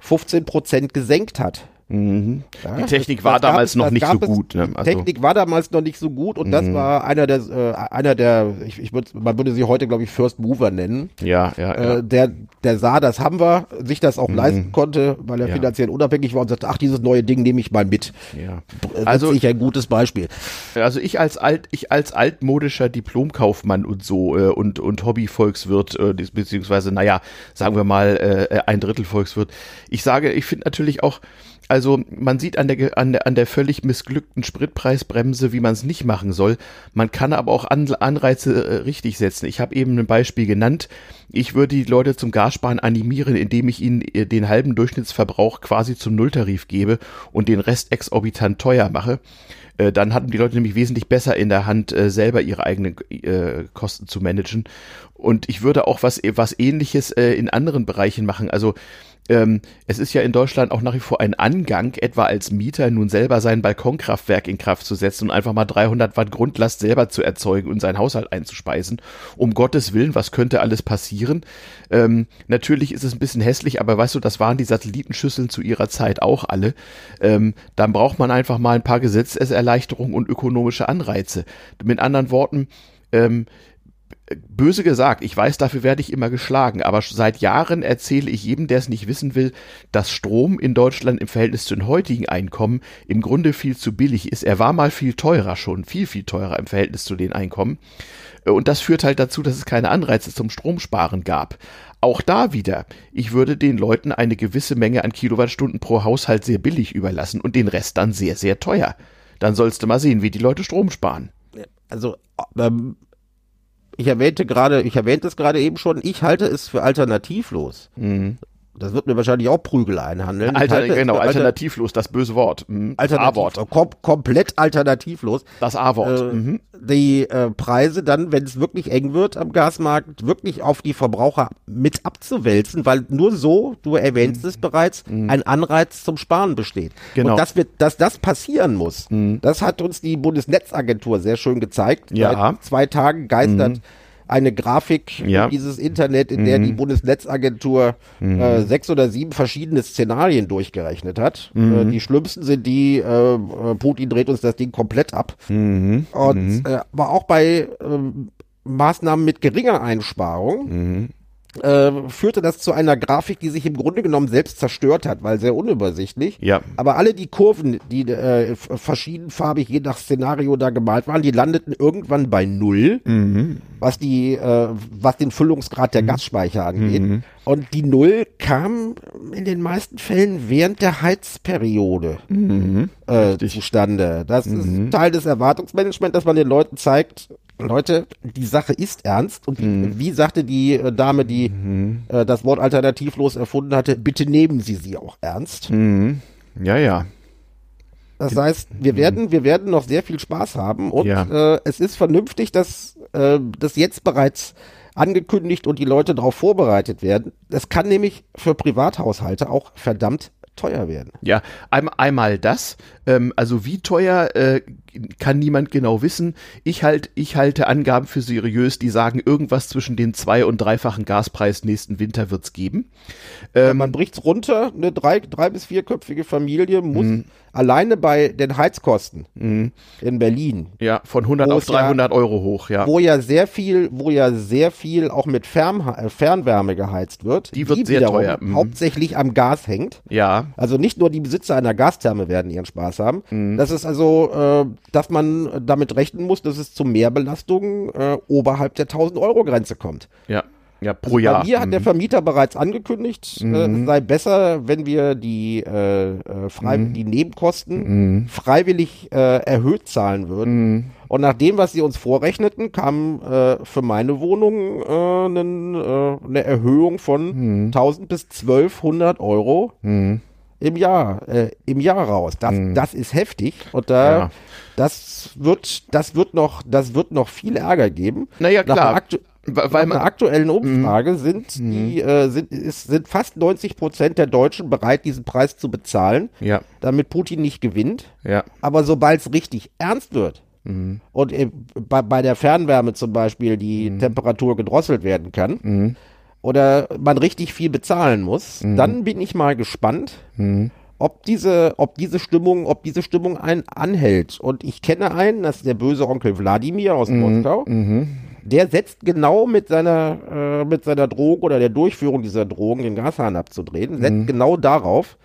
15 Prozent gesenkt hat. Mhm. Ja, Die Technik das- war das damals noch das nicht so gut. Ne? Die Also, Technik war damals noch nicht so gut und das war einer der, äh, einer der, ich, ich würd, man würde sie heute, glaube ich, First Mover nennen. ja, ja, ja. Äh, der, der sah, das haben wir, sich das auch leisten konnte, weil er Ja. finanziell unabhängig war und sagte, ach, dieses neue Ding nehme ich mal mit. ja. Also Also, ich ein gutes Beispiel. also ich als alt, ich als altmodischer Diplomkaufmann und so äh, und und Hobbyvolkswirt äh, beziehungsweise naja, sagen wir mal äh, ein Drittel Volkswirt. Ich sage, ich finde natürlich auch also man sieht an der, an der an der völlig missglückten Spritpreisbremse, wie man es nicht machen soll. Man kann aber auch An Anreize äh, richtig setzen. Ich habe eben ein Beispiel genannt. Ich würde die Leute zum Gassparen animieren, indem ich ihnen äh, den halben Durchschnittsverbrauch quasi zum Nulltarif gebe und den Rest exorbitant teuer mache. Äh, dann hatten die Leute nämlich wesentlich besser in der Hand, äh, selber ihre eigenen äh, Kosten zu managen. Und ich würde auch was, was ähnliches äh, in anderen Bereichen machen. Also ähm, es ist ja in Deutschland auch nach wie vor ein Angang, etwa als Mieter nun selber sein Balkonkraftwerk in Kraft zu setzen und einfach mal 300 Watt Grundlast selber zu erzeugen und seinen Haushalt einzuspeisen. Um Gottes Willen, was könnte alles passieren? Ähm, natürlich ist es ein bisschen hässlich, aber weißt du, das waren die Satellitenschüsseln zu ihrer Zeit auch alle. Ähm, dann braucht man einfach mal ein paar Gesetzeserleichterungen und ökonomische Anreize. Mit anderen Worten, ähm, böse gesagt, ich weiß, dafür werde ich immer geschlagen, aber seit Jahren erzähle ich jedem, der es nicht wissen will, dass Strom in Deutschland im Verhältnis zu den heutigen Einkommen im Grunde viel zu billig ist. Er war mal viel teurer schon, viel, viel teurer im Verhältnis zu den Einkommen. Und das führt halt dazu, dass es keine Anreize zum Stromsparen gab. Auch da wieder, ich würde den Leuten eine gewisse Menge an Kilowattstunden pro Haushalt sehr billig überlassen und den Rest dann sehr, sehr teuer. Dann sollst du mal sehen, wie die Leute Strom sparen. Also, ähm, ich erwähnte gerade, ich erwähnte es gerade eben schon, ich halte es für alternativlos. Das wird mir wahrscheinlich auch Prügel einhandeln. Alter, halte genau, alter- alternativlos, das böse Wort. Mhm. Alternativ, A-Wort. kom komplett alternativlos. Das A-Wort. Äh, Mhm. Die äh, Preise dann, wenn es wirklich eng wird am Gasmarkt, wirklich auf die Verbraucher mit abzuwälzen, weil nur so, du erwähnst es bereits, ein Anreiz zum Sparen besteht. Mhm. Genau. Mhm. Und dass, wir, dass das passieren muss, das hat uns die Bundesnetzagentur sehr schön gezeigt. Ja. Mhm. Seit zwei Tagen geistert eine Grafik Ja. dieses Internet, in der die Bundesnetzagentur äh, sechs oder sieben verschiedene Szenarien durchgerechnet hat. Äh, die schlimmsten sind die, äh, äh, Putin dreht uns das Ding komplett ab. Und äh, aber auch bei ähm, Maßnahmen mit geringer Einsparung äh, führte das zu einer Grafik, die sich im Grunde genommen selbst zerstört hat, weil sehr unübersichtlich. Ja. Aber alle die Kurven, die äh, verschiedenfarbig je nach Szenario da gemalt waren, die landeten irgendwann bei null, was die, äh, was den Füllungsgrad der Gasspeicher angeht. Und die Null kam in den meisten Fällen während der Heizperiode äh, zustande. Das ist Teil des Erwartungsmanagements, dass man den Leuten zeigt, Leute, die Sache ist ernst und die, wie sagte die äh, Dame, die äh, das Wort alternativlos erfunden hatte, bitte nehmen Sie sie auch ernst. Ja, ja. Das heißt, wir werden, wir werden noch sehr viel Spaß haben und Ja. äh, es ist vernünftig, dass äh, das jetzt bereits angekündigt und die Leute darauf vorbereitet werden. Das kann nämlich für Privathaushalte auch verdammt teuer werden. Ja, ein, einmal das. Ähm, also wie teuer äh, kann niemand genau wissen. Ich, halt, ich halte Angaben für seriös, die sagen, irgendwas zwischen den zwei- und dreifachen Gaspreis nächsten Winter wird's geben. Ähm, man bricht's runter, eine drei, drei bis vierköpfige Familie muss mhm. alleine bei den Heizkosten mhm. in Berlin. Ja, von 100 auf 300 ja, Euro hoch, ja. Wo ja sehr viel, wo ja sehr viel auch mit Fern, äh, Fernwärme geheizt wird. Die wird die sehr teuer. Mhm. Hauptsächlich am Gas hängt. Ja. Also nicht nur die Besitzer einer Gastherme werden ihren Spaß haben. Mhm. Das ist also, äh, dass man damit rechnen muss, dass es zu Mehrbelastungen äh, oberhalb der 1000 Euro Grenze kommt. Ja. Ja, pro also Jahr. Bei mir hat mhm. der Vermieter bereits angekündigt, mhm. äh, es sei besser, wenn wir die, äh, äh, frei, mhm. die Nebenkosten mhm. freiwillig äh, erhöht zahlen würden. Mhm. Und nach dem, was sie uns vorrechneten, kam äh, für meine Wohnung eine Erhöhung von 1000 mhm. bis 1200 Euro im Jahr, äh, im Jahr raus. Das, mhm. das ist heftig und da, ja. das wird, das wird noch, das wird noch viel Ärger geben. Naja, klar. Nach weil man, einer aktuellen Umfrage mhm. sind die mhm. äh, sind ist, sind fast 90 Prozent der Deutschen bereit, diesen Preis zu bezahlen, ja. damit Putin nicht gewinnt. Ja. Aber sobald es richtig ernst wird mhm. und äh, bei, bei der Fernwärme zum Beispiel die mhm. Temperatur gedrosselt werden kann, mhm oder man richtig viel bezahlen muss, mhm. dann bin ich mal gespannt, mhm. ob diese, ob diese Stimmung, ob diese Stimmung einen anhält. Und ich kenne einen, das ist der böse Onkel Wladimir aus mhm. Moskau. Mhm. Der setzt genau mit seiner, äh, mit seiner Drohung oder der Durchführung dieser Drohung, den Gashahn abzudrehen, setzt mhm. genau darauf,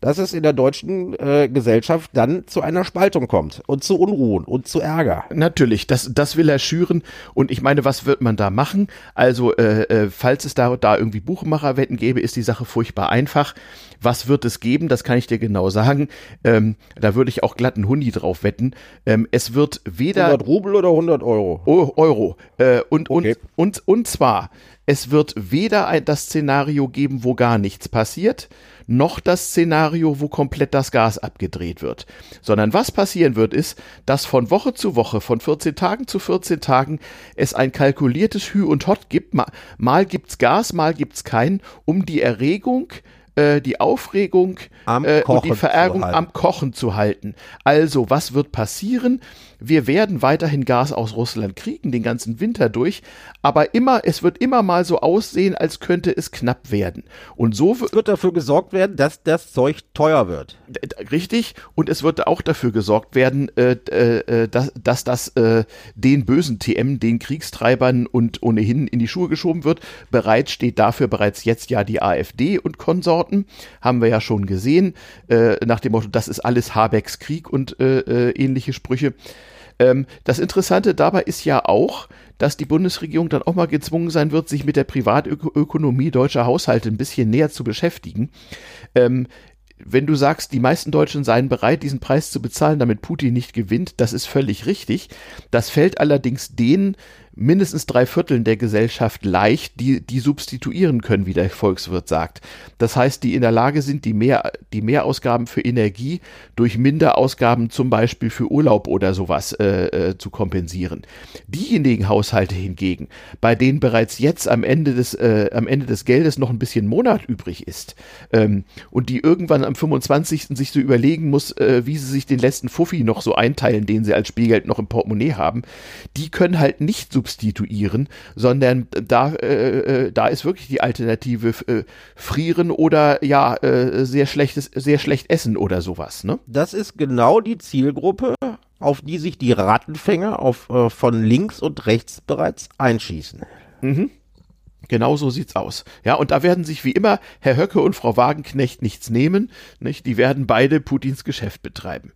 dass es in der deutschen äh, Gesellschaft dann zu einer Spaltung kommt und zu Unruhen und zu Ärger. Natürlich, das, das will er schüren. Und ich meine, was wird man da machen? Also, äh, äh, falls es da, da irgendwie Buchmacherwetten gäbe, ist die Sache furchtbar einfach. Was wird es geben? Das kann ich dir genau sagen. Ähm, da würde ich auch glatt einen Hundi drauf wetten. Ähm, es wird weder 100 Rubel oder 100 Euro. Oh, Euro. Äh, und, okay. und, und, und zwar, es wird weder ein, das Szenario geben, wo gar nichts passiert, noch das Szenario, wo komplett das Gas abgedreht wird. Sondern was passieren wird, ist, dass von Woche zu Woche, von 14 Tagen zu 14 Tagen es ein kalkuliertes Hü und Hot gibt. Mal, mal gibt's Gas, mal gibt's kein, um die Erregung äh, die Aufregung äh, und die Verärgerung am Kochen zu halten. Also, was wird passieren? Wir werden weiterhin Gas aus Russland kriegen, den ganzen Winter durch, aber immer, es wird immer mal so aussehen, als könnte es knapp werden. Und so wird dafür gesorgt werden, dass das Zeug teuer wird. Richtig. Und es wird auch dafür gesorgt werden, äh, äh, äh, dass, dass das äh, den bösen TM, den Kriegstreibern und ohnehin in die Schuhe geschoben wird. Bereits steht dafür bereits jetzt ja die AfD und Konsorten. Haben wir ja schon gesehen. Äh, nach dem Motto, das ist alles Habecks Krieg und äh, äh, ähnliche Sprüche. Ähm, das Interessante dabei ist ja auch, dass die Bundesregierung dann auch mal gezwungen sein wird, sich mit der Privatökonomie deutscher Haushalte ein bisschen näher zu beschäftigen. Ähm, wenn du sagst, die meisten Deutschen seien bereit, diesen Preis zu bezahlen, damit Putin nicht gewinnt, das ist völlig richtig. Das fällt allerdings denen mindestens drei Vierteln der Gesellschaft leicht, die, die substituieren können, wie der Volkswirt sagt. Das heißt, die in der Lage sind, die, mehr, die Mehrausgaben für Energie durch Minderausgaben zum Beispiel für Urlaub oder sowas äh, äh, zu kompensieren. Diejenigen Haushalte hingegen, bei denen bereits jetzt am Ende des, äh, am Ende des Geldes noch ein bisschen Monat übrig ist ähm, und die irgendwann am 25. sich so überlegen muss, äh, wie sie sich den letzten Fuffi noch so einteilen, den sie als Spielgeld noch im Portemonnaie haben, die können halt nicht substituieren substituieren, sondern da, äh, äh, da ist wirklich die Alternative äh, frieren oder ja, äh, sehr schlechtes, sehr schlecht essen oder sowas, ne? Das ist genau die Zielgruppe, auf die sich die Rattenfänger auf, äh, von links und rechts bereits einschießen. Mhm. Genau so sieht's aus. Ja, und da werden sich wie immer Herr Höcke und Frau Wagenknecht nichts nehmen. Nicht? Die werden beide Putins Geschäft betreiben.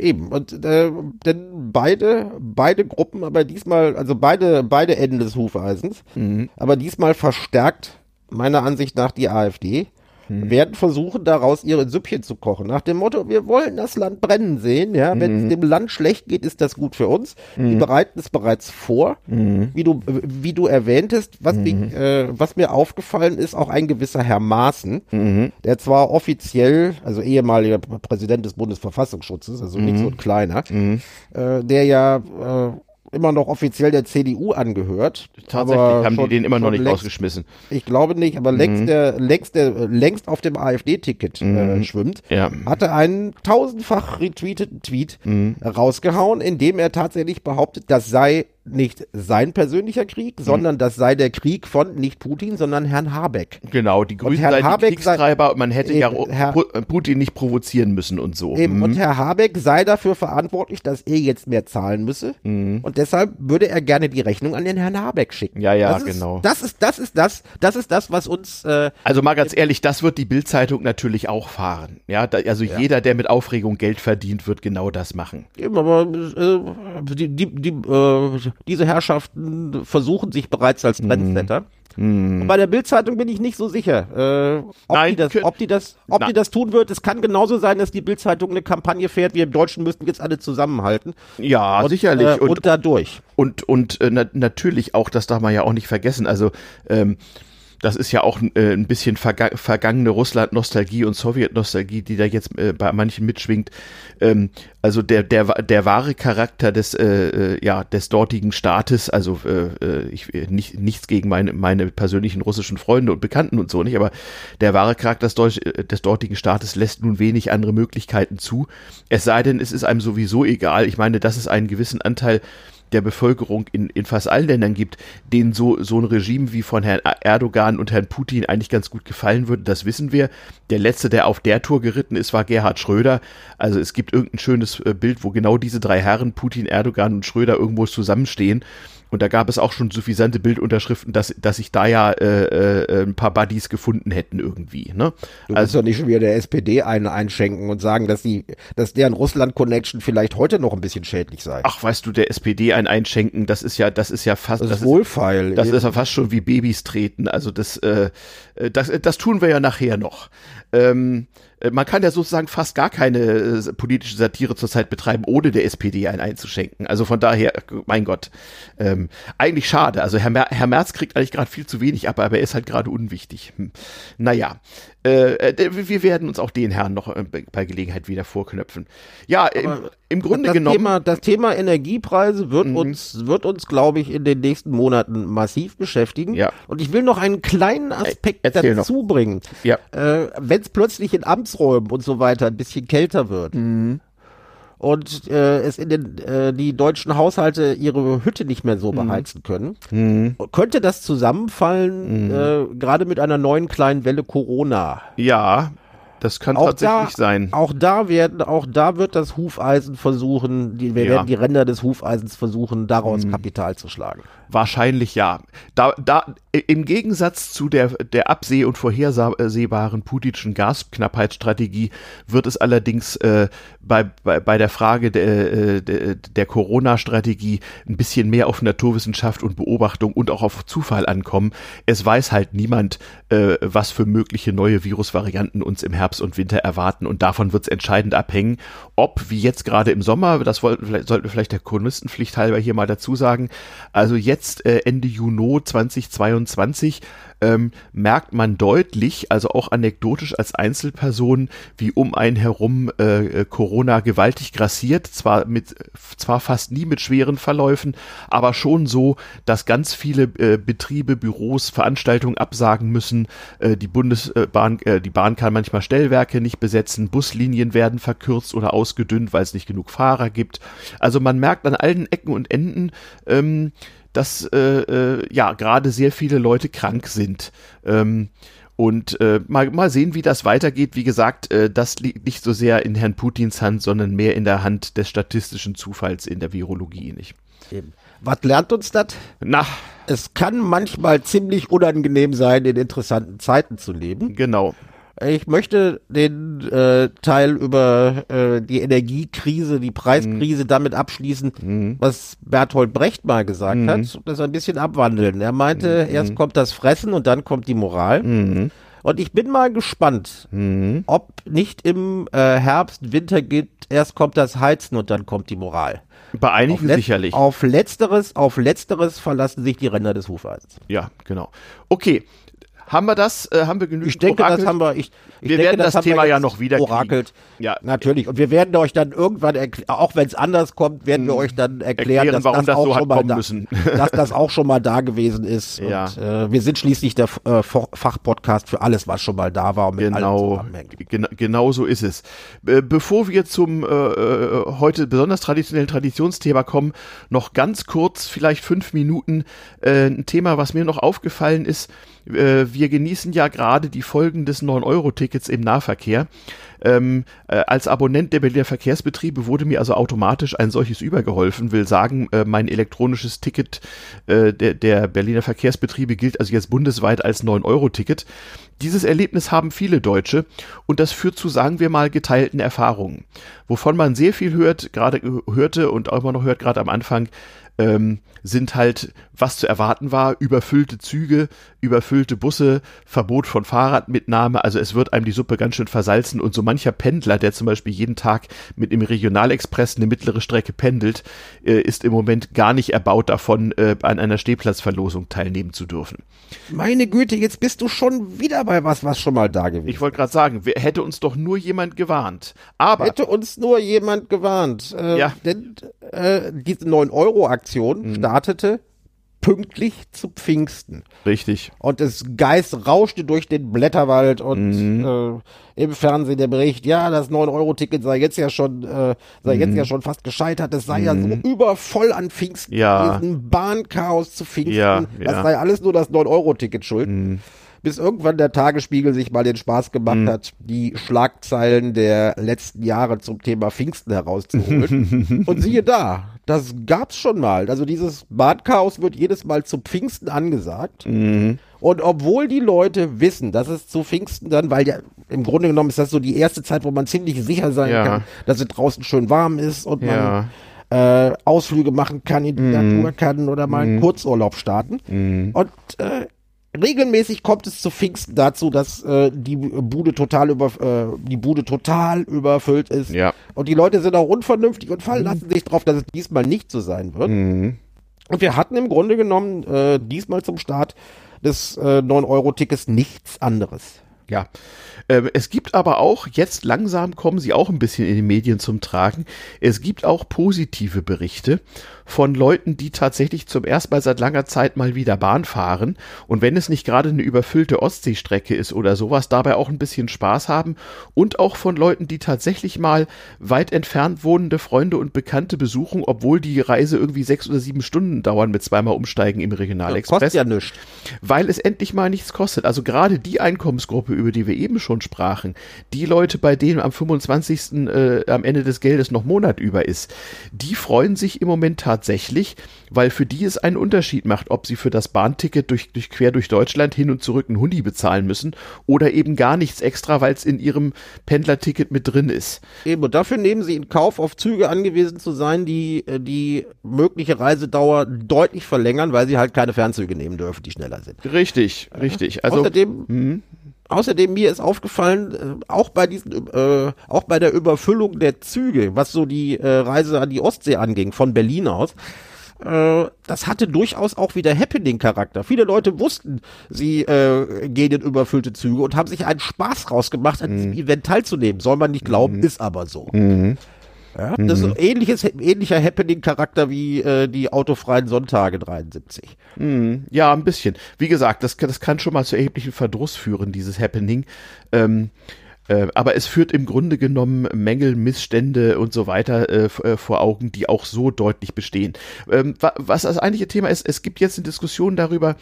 Eben, und äh, denn beide, beide Gruppen, aber diesmal, also beide, beide Enden des Hufeisens, mhm. aber diesmal verstärkt meiner Ansicht nach die AfD mhm. werden versuchen, daraus ihre Süppchen zu kochen. Nach dem Motto, wir wollen das Land brennen sehen. Ja, mhm. wenn es dem Land schlecht geht, ist das gut für uns. Mhm. Die bereiten es bereits vor, mhm. wie du, wie du erwähntest. Was, mich, mhm. äh, was mir aufgefallen ist, auch ein gewisser Herr Maaßen, mhm. der zwar offiziell, also ehemaliger Präsident des Bundesverfassungsschutzes, also nicht so ein kleiner, äh, der ja äh, immer noch offiziell der CDU angehört. Tatsächlich haben die schon- den immer noch nicht längst, rausgeschmissen. Ich glaube nicht, aber längst, der, längst, der, längst auf dem AfD-Ticket äh, schwimmt, Ja. hatte einen tausendfach retweeteten Tweet rausgehauen, in dem er tatsächlich behauptet, das sei nicht sein persönlicher Krieg, sondern das sei der Krieg von nicht Putin, sondern Herrn Habeck. Genau, die Grünen Herr seien Habeck sei- Kriegstreiber und man hätte ja Eben, Herr- Pu- Putin nicht provozieren müssen und so. Eben, Mhm. und Herr Habeck sei dafür verantwortlich, dass er jetzt mehr zahlen müsse. Und deshalb würde er gerne die Rechnung an den Herrn Habeck schicken. Ja, ja, das ist, genau. Das ist, das ist das, das ist das, was uns, äh, Also mal ganz ehrlich, das wird die Bildzeitung natürlich auch fahren. Ja, da, also jeder, der mit Aufregung Geld verdient, wird genau das machen. Eben, aber äh, die, die, die, äh, diese Herrschaften versuchen sich bereits als Trendsetter. Und bei der Bildzeitung bin ich nicht so sicher, äh, ob, Nein, die das, ob, die das, ob die das tun wird. Es kann genauso sein, dass die Bildzeitung eine Kampagne fährt, wir Deutschen müssten jetzt alle zusammenhalten. Ja, und, sicherlich. Äh, und, und dadurch. Und, und äh, na, natürlich auch, das darf man ja auch nicht vergessen. Also, ähm, das ist ja auch äh, ein bisschen verga vergangene Russland-Nostalgie und Sowjet-Nostalgie, die da jetzt äh, bei manchen mitschwingt. Ähm, also der, der, der wahre Charakter des, äh, äh, ja, des dortigen Staates, also äh, äh, ich, äh, nicht, nichts gegen meine, meine persönlichen russischen Freunde und Bekannten und so nicht, aber der wahre Charakter des, Deutsch, des dortigen Staates lässt nun wenig andere Möglichkeiten zu. Es sei denn, es ist einem sowieso egal. Ich meine, dass es einen gewissen Anteil der Bevölkerung in, in fast allen Ländern gibt, denen so, so ein Regime wie von Herrn Erdogan und Herrn Putin eigentlich ganz gut gefallen würde, das wissen wir. Der letzte, der auf der Tour geritten ist, war Gerhard Schröder. Also es gibt irgendein schönes äh, Bild, wo genau diese drei Herren, Putin, Erdogan und Schröder, irgendwo zusammenstehen. Und da gab es auch schon suffisante Bildunterschriften, dass, dass sich da ja äh, äh, ein paar Buddies gefunden hätten irgendwie. Ne? Du also, doch nicht schon wieder der SPD einen einschenken und sagen, dass die, dass deren Russland-Connection vielleicht heute noch ein bisschen schädlich sei. Ach, weißt du, der SPD ein Einschenken, das ist ja, das ist ja fast. das ist wohlfeil. Das ist ja fast schon wie Babys treten. Also das, äh, das, das tun wir ja nachher noch. Ähm, äh, man kann ja sozusagen fast gar keine äh, politische Satire zurzeit betreiben, ohne der SPD einen einzuschenken. Also von daher, mein Gott, ähm, eigentlich schade. Also Herr, Mer Herr Merz kriegt eigentlich gerade viel zu wenig ab, aber er ist halt gerade unwichtig. Hm. Naja, äh, äh, wir werden uns auch den Herrn noch äh, bei Gelegenheit wieder vorknöpfen. Ja, im, im Grunde das genommen. Thema, das Thema Energiepreise wird uns, wird uns, glaube ich, in den nächsten Monaten massiv beschäftigen. Ja. Und ich will noch einen kleinen Aspekt erzähl noch. dazu bringen. Ja. Äh, Wenn es plötzlich in Amtsräumen und so weiter ein bisschen kälter wird. Mhm. Und äh, es in den äh, die deutschen Haushalte ihre Hütte nicht mehr Mhm. so beheizen können, könnte das zusammenfallen, Mhm. äh, gerade mit einer neuen kleinen Welle Corona. Ja, das kann Auch tatsächlich da, sein. Auch da werden, auch da wird das Hufeisen versuchen, die, wir Ja. Werden die Ränder des Hufeisens versuchen, daraus Kapital zu schlagen. Wahrscheinlich ja. Da, da, im Gegensatz zu der, der abseh- und vorhersehbaren putinschen Gasknappheitsstrategie wird es allerdings äh, bei, bei, bei der Frage der, äh, der, der Corona-Strategie ein bisschen mehr auf Naturwissenschaft und Beobachtung und auch auf Zufall ankommen. Es weiß halt niemand, äh, was für mögliche neue Virusvarianten uns im Herbst und Winter erwarten und davon wird es entscheidend abhängen, ob, wie jetzt gerade im Sommer, das wollten, vielleicht, sollten wir vielleicht der Chronistenpflicht halber hier mal dazu sagen, also jetzt äh, Ende Juni 2022 ähm, merkt man deutlich, also auch anekdotisch als Einzelperson, wie um einen herum äh, Corona gewaltig grassiert, zwar mit zwar fast nie mit schweren Verläufen, aber schon so, dass ganz viele äh, Betriebe, Büros, Veranstaltungen absagen müssen. Äh, die Bundesbahn, äh, die Bahn kann manchmal Stellwerke nicht besetzen, Buslinien werden verkürzt oder ausgedünnt, weil es nicht genug Fahrer gibt. Also man merkt an allen Ecken und Enden, ähm, dass äh, äh, ja gerade sehr viele Leute krank sind. Ähm, und äh, mal, mal sehen, wie das weitergeht. Wie gesagt, äh, das liegt nicht so sehr in Herrn Putins Hand, sondern mehr in der Hand des statistischen Zufalls in der Virologie, nicht? Eben. Was lernt uns das? Na, Es kann manchmal ziemlich unangenehm sein, in interessanten Zeiten zu leben. genau. Ich möchte den äh, Teil über äh, die Energiekrise, die Preiskrise damit abschließen, was Berthold Brecht mal gesagt hat, und das ein bisschen abwandeln. Er meinte, erst kommt das Fressen und dann kommt die Moral. Und ich bin mal gespannt, ob nicht im äh, Herbst, Winter gibt, erst kommt das Heizen und dann kommt die Moral. Bei einigen Letz- sicherlich. Auf letzteres, auf letzteres verlassen sich die Ränder des Hufeisens. Ja, genau. Okay. Haben wir das? Äh, haben wir genügend Ich denke, orakelt? das haben wir. Ich, ich wir denke, werden das, das Thema ja noch wieder orakelt. Ja, natürlich. Und wir werden euch dann irgendwann, auch wenn es anders kommt, werden wir hm. euch dann erklären, erklären dass, das, das, auch so schon mal da, dass das auch schon mal da gewesen ist. Ja. Und, äh, wir sind schließlich der äh, Fachpodcast für alles, was schon mal da war und mit genau, Gen genau so ist es. Äh, bevor wir zum äh, äh, heute besonders traditionellen Traditionsthema kommen, noch ganz kurz, vielleicht fünf Minuten, äh, ein Thema, was mir noch aufgefallen ist. Äh, wir genießen ja gerade die Folgen des 9-Euro-Tickets im Nahverkehr. Ähm, äh, als Abonnent der Berliner Verkehrsbetriebe wurde mir also automatisch ein solches übergeholfen. Will sagen, äh, mein elektronisches Ticket äh, der, der Berliner Verkehrsbetriebe gilt also jetzt bundesweit als 9-Euro-Ticket. Dieses Erlebnis haben viele Deutsche und das führt zu, sagen wir mal, geteilten Erfahrungen. Wovon man sehr viel hört, gerade hörte und auch immer noch hört, gerade am Anfang, ähm, sind halt, was zu erwarten war, überfüllte Züge, überfüllte Busse, Verbot von Fahrradmitnahme, also es wird einem die Suppe ganz schön versalzen und so mancher Pendler, der zum Beispiel jeden Tag mit dem Regionalexpress eine mittlere Strecke pendelt, äh, ist im Moment gar nicht erbaut davon, äh, an einer Stehplatzverlosung teilnehmen zu dürfen. Meine Güte, jetzt bist du schon wieder bei was, was schon mal da gewesen Ich wollte gerade sagen, wer, hätte uns doch nur jemand gewarnt. Aber hätte uns nur jemand gewarnt. Äh, ja. Denn äh, diese 9-Euro-Aktion mhm. startete pünktlich zu Pfingsten. Richtig. Und das Geist rauschte durch den Blätterwald und mhm. äh, im Fernsehen der Bericht, ja, das 9-Euro-Ticket sei jetzt ja schon, äh, sei mhm. jetzt ja schon fast gescheitert, es sei mhm. ja so mhm. übervoll an Pfingsten ja. gewesen, Bahnchaos zu Pfingsten, ja, das ja. sei alles nur das 9-Euro-Ticket schuld. Mhm bis irgendwann der Tagesspiegel sich mal den Spaß gemacht mhm. hat, die Schlagzeilen der letzten Jahre zum Thema Pfingsten herauszuholen. Und siehe da, das gab's schon mal. Also dieses Badchaos wird jedes Mal zu Pfingsten angesagt. Mhm. Und obwohl die Leute wissen, dass es zu Pfingsten dann, weil ja im Grunde genommen ist das so die erste Zeit, wo man ziemlich sicher sein ja. kann, dass es draußen schön warm ist und ja. man äh, Ausflüge machen kann, in die mhm. Natur kann oder mal einen mhm. Kurzurlaub starten. Mhm. Und äh, regelmäßig kommt es zu Pfingsten dazu, dass äh, die Bude total über äh, die Bude total überfüllt ist. Ja. Und die Leute sind auch unvernünftig und verlassen mhm. sich darauf, dass es diesmal nicht so sein wird. Mhm. Und wir hatten im Grunde genommen äh, diesmal zum Start des äh, 9-Euro-Tickets nichts anderes. Ja. Ähm, es gibt aber auch, jetzt langsam kommen sie auch ein bisschen in den Medien zum Tragen, es gibt auch positive Berichte von Leuten, die tatsächlich zum ersten Mal seit langer Zeit mal wieder Bahn fahren und wenn es nicht gerade eine überfüllte Ostseestrecke ist oder sowas, dabei auch ein bisschen Spaß haben und auch von Leuten, die tatsächlich mal weit entfernt wohnende Freunde und Bekannte besuchen, obwohl die Reise irgendwie sechs oder sieben Stunden dauern mit zweimal Umsteigen im Regionalexpress. kostet ja nichts. Weil es endlich mal nichts kostet. Also gerade die Einkommensgruppe, über die wir eben schon sprachen, die Leute, bei denen am 25. Äh, am Ende des Geldes noch Monat über ist, die freuen sich im Moment tatsächlich weil für die es einen Unterschied macht, ob sie für das Bahnticket durch, durch quer durch Deutschland hin und zurück einen Hundi bezahlen müssen oder eben gar nichts extra, weil es in ihrem Pendlerticket mit drin ist. Eben, und dafür nehmen sie in Kauf, auf Züge angewiesen zu sein, die äh, die mögliche Reisedauer deutlich verlängern, weil sie halt keine Fernzüge nehmen dürfen, die schneller sind. Richtig, richtig. Also, Außerdem, hm. Außerdem mir ist aufgefallen, äh, auch bei diesen, äh, auch bei der Überfüllung der Züge, was so die äh, Reise an die Ostsee anging, von Berlin aus, äh, das hatte durchaus auch wieder Happening-Charakter. Viele Leute wussten, sie äh, gehen in überfüllte Züge und haben sich einen Spaß rausgemacht, an mhm. diesem Event teilzunehmen. Soll man nicht glauben, mhm. ist aber so. Mhm. Ja, das mhm. ist ähnliches, ähnlicher Happening-Charakter wie äh, die autofreien Sonntage 73. Mhm. Ja, ein bisschen. Wie gesagt, das, das kann schon mal zu erheblichen Verdruss führen, dieses Happening. Ähm, äh, aber es führt im Grunde genommen Mängel, Missstände und so weiter äh, äh vor Augen, die auch so deutlich bestehen. Ähm, was das eigentliche Thema ist, es gibt jetzt eine Diskussion darüber,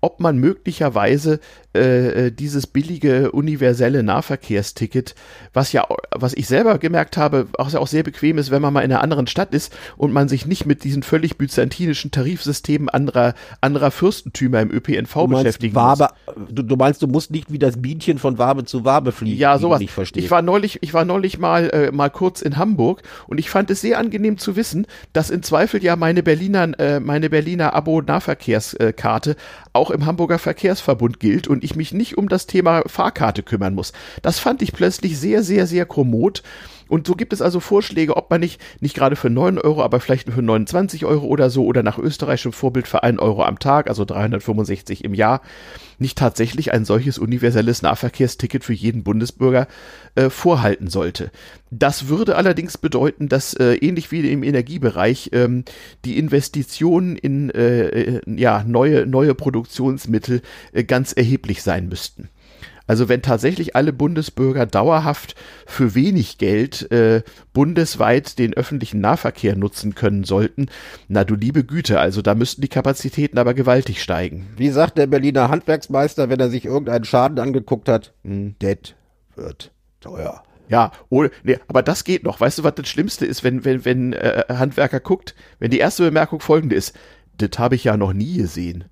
ob man möglicherweise äh, äh, dieses billige universelle Nahverkehrsticket, was ja, was ich selber gemerkt habe, auch, auch sehr bequem ist, wenn man mal in einer anderen Stadt ist und man sich nicht mit diesen völlig byzantinischen Tarifsystemen anderer, anderer Fürstentümer im ÖPNV du beschäftigen Wabe, muss. Du, du, meinst, du musst nicht wie das Bienchen von Wabe zu Wabe fliegen. Ja, sowas. Ich, ich war neulich, ich war neulich mal, äh, mal kurz in Hamburg und ich fand es sehr angenehm zu wissen, dass in Zweifel ja meine Berliner, äh, meine Berliner Abo-Nahverkehrskarte auch im Hamburger Verkehrsverbund gilt und ich mich nicht um das Thema Fahrkarte kümmern muss. Das fand ich plötzlich sehr, sehr, sehr kommod Und so gibt es also Vorschläge, ob man nicht, nicht gerade für 9 Euro, aber vielleicht für 29 Euro oder so oder nach österreichischem Vorbild für 1 Euro am Tag, also 365 im Jahr, nicht tatsächlich ein solches universelles Nahverkehrsticket für jeden Bundesbürger äh, vorhalten sollte. Das würde allerdings bedeuten, dass äh, ähnlich wie im Energiebereich ähm, die Investitionen in äh, äh ja, neue, neue Produktionsmittel äh, ganz erheblich sein müssten. Also wenn tatsächlich alle Bundesbürger dauerhaft für wenig Geld äh, bundesweit den öffentlichen Nahverkehr nutzen können sollten, na du liebe Güte, also da müssten die Kapazitäten aber gewaltig steigen. Wie sagt der Berliner Handwerksmeister, wenn er sich irgendeinen Schaden angeguckt hat? Hm, det wird teuer. Ja, ohne, nee, aber das geht noch. Weißt du, was das Schlimmste ist, wenn, wenn, wenn äh, Handwerker guckt, wenn die erste Bemerkung folgende ist, das habe ich ja noch nie gesehen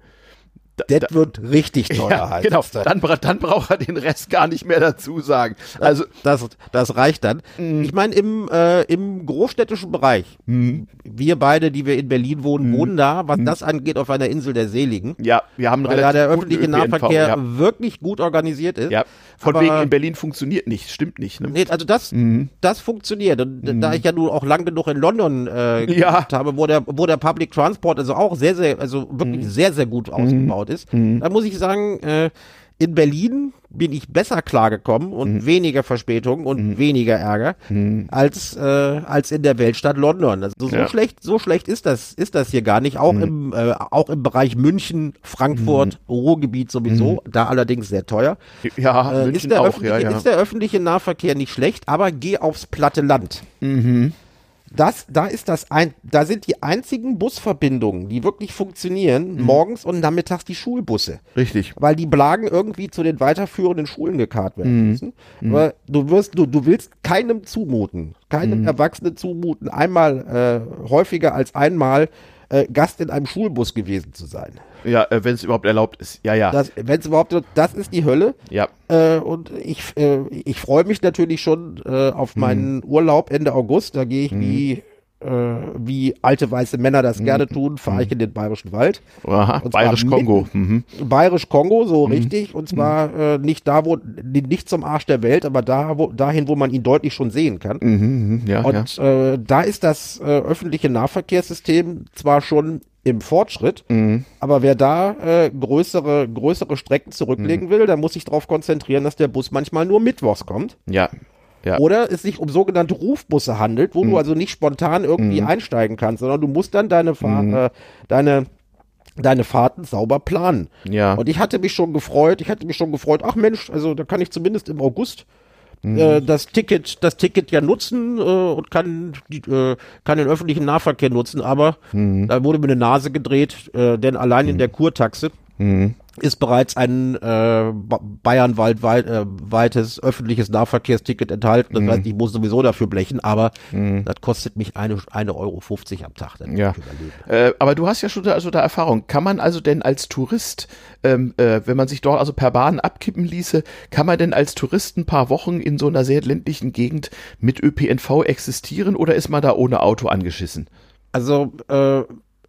das wird richtig teuer. Ja, heißt genau, dann, dann braucht er den Rest gar nicht mehr dazu sagen. Also das, das reicht dann. Mhm. Ich meine, im, äh, im großstädtischen Bereich, mhm. wir beide, die wir in Berlin wohnen, mhm. wohnen da, was das angeht, auf einer Insel der Seligen. Ja, wir haben weil da der öffentliche Nahverkehr ja. wirklich gut organisiert ist. Ja. Von Aber, wegen in Berlin funktioniert nicht, stimmt nicht. Ne? Nee, also das, das funktioniert. Und da ich ja nun auch lang genug in London äh, ja. habe, wo der, wo der Public Transport also auch sehr, sehr, also wirklich sehr, sehr gut ausgebaut ist, da muss ich sagen, äh, in Berlin bin ich besser klargekommen und mhm. weniger Verspätung und mhm. weniger Ärger mhm. als äh, als in der Weltstadt London. Also so ja. schlecht so schlecht ist das ist das hier gar nicht. Auch mhm. im äh, auch im Bereich München, Frankfurt, mhm. Ruhrgebiet sowieso. Mhm. Da allerdings sehr teuer. Ja, äh, München ist der auch. Ja, ja. Ist der öffentliche Nahverkehr nicht schlecht, aber geh aufs platte Land. Mhm. Das, da ist das ein, da sind die einzigen Busverbindungen, die wirklich funktionieren, mhm. morgens und nachmittags die Schulbusse. Richtig. Weil die Blagen irgendwie zu den weiterführenden Schulen gekarrt werden mhm. müssen. Mhm. Aber du wirst, du, du willst keinem zumuten, keinem mhm. Erwachsenen zumuten, einmal äh, häufiger als einmal äh, Gast in einem Schulbus gewesen zu sein. Ja, äh, wenn es überhaupt erlaubt ist. Ja, ja. Wenn es überhaupt, das ist die Hölle. Ja. Äh, und ich, äh, ich freue mich natürlich schon äh, auf meinen Urlaub Ende August. Da gehe ich mhm. wie äh, wie alte weiße Männer das mhm. gerne tun, fahre ich in den Bayerischen Wald. Aha, Bayerisch-Kongo. Mhm. Bayerisch-Kongo, so mhm. richtig. Und zwar mhm. äh, nicht da, wo, nicht zum Arsch der Welt, aber da, wo, dahin, wo man ihn deutlich schon sehen kann. Mhm, ja, und ja. Äh, da ist das äh, öffentliche Nahverkehrssystem zwar schon im Fortschritt. Mhm. Aber wer da äh, größere, größere Strecken zurücklegen mhm. will, der muss sich darauf konzentrieren, dass der Bus manchmal nur mittwochs kommt. Ja. Ja. Oder es sich um sogenannte Rufbusse handelt, wo mhm. du also nicht spontan irgendwie mhm. einsteigen kannst, sondern du musst dann deine, Fahr mhm. äh, deine deine Fahrten sauber planen. Ja. Und ich hatte mich schon gefreut, ich hatte mich schon gefreut, ach Mensch, also da kann ich zumindest im August mhm. äh, das Ticket, das Ticket ja nutzen äh, und kann, die, äh, kann den öffentlichen Nahverkehr nutzen, aber mhm. da wurde mir eine Nase gedreht, äh, denn allein mhm. in der Kurtaxe mhm ist bereits ein äh, bayernweit äh, weites öffentliches Nahverkehrsticket enthalten. Das mhm. heißt, ich muss sowieso dafür blechen, aber mhm. das kostet mich eine, eine Euro 50 am Tag. ja. Äh, aber du hast ja schon da, also da Erfahrung. Kann man also denn als Tourist, ähm, äh, wenn man sich dort also per Bahn abkippen ließe, kann man denn als Tourist ein paar Wochen in so einer sehr ländlichen Gegend mit ÖPNV existieren oder ist man da ohne Auto angeschissen? Also äh,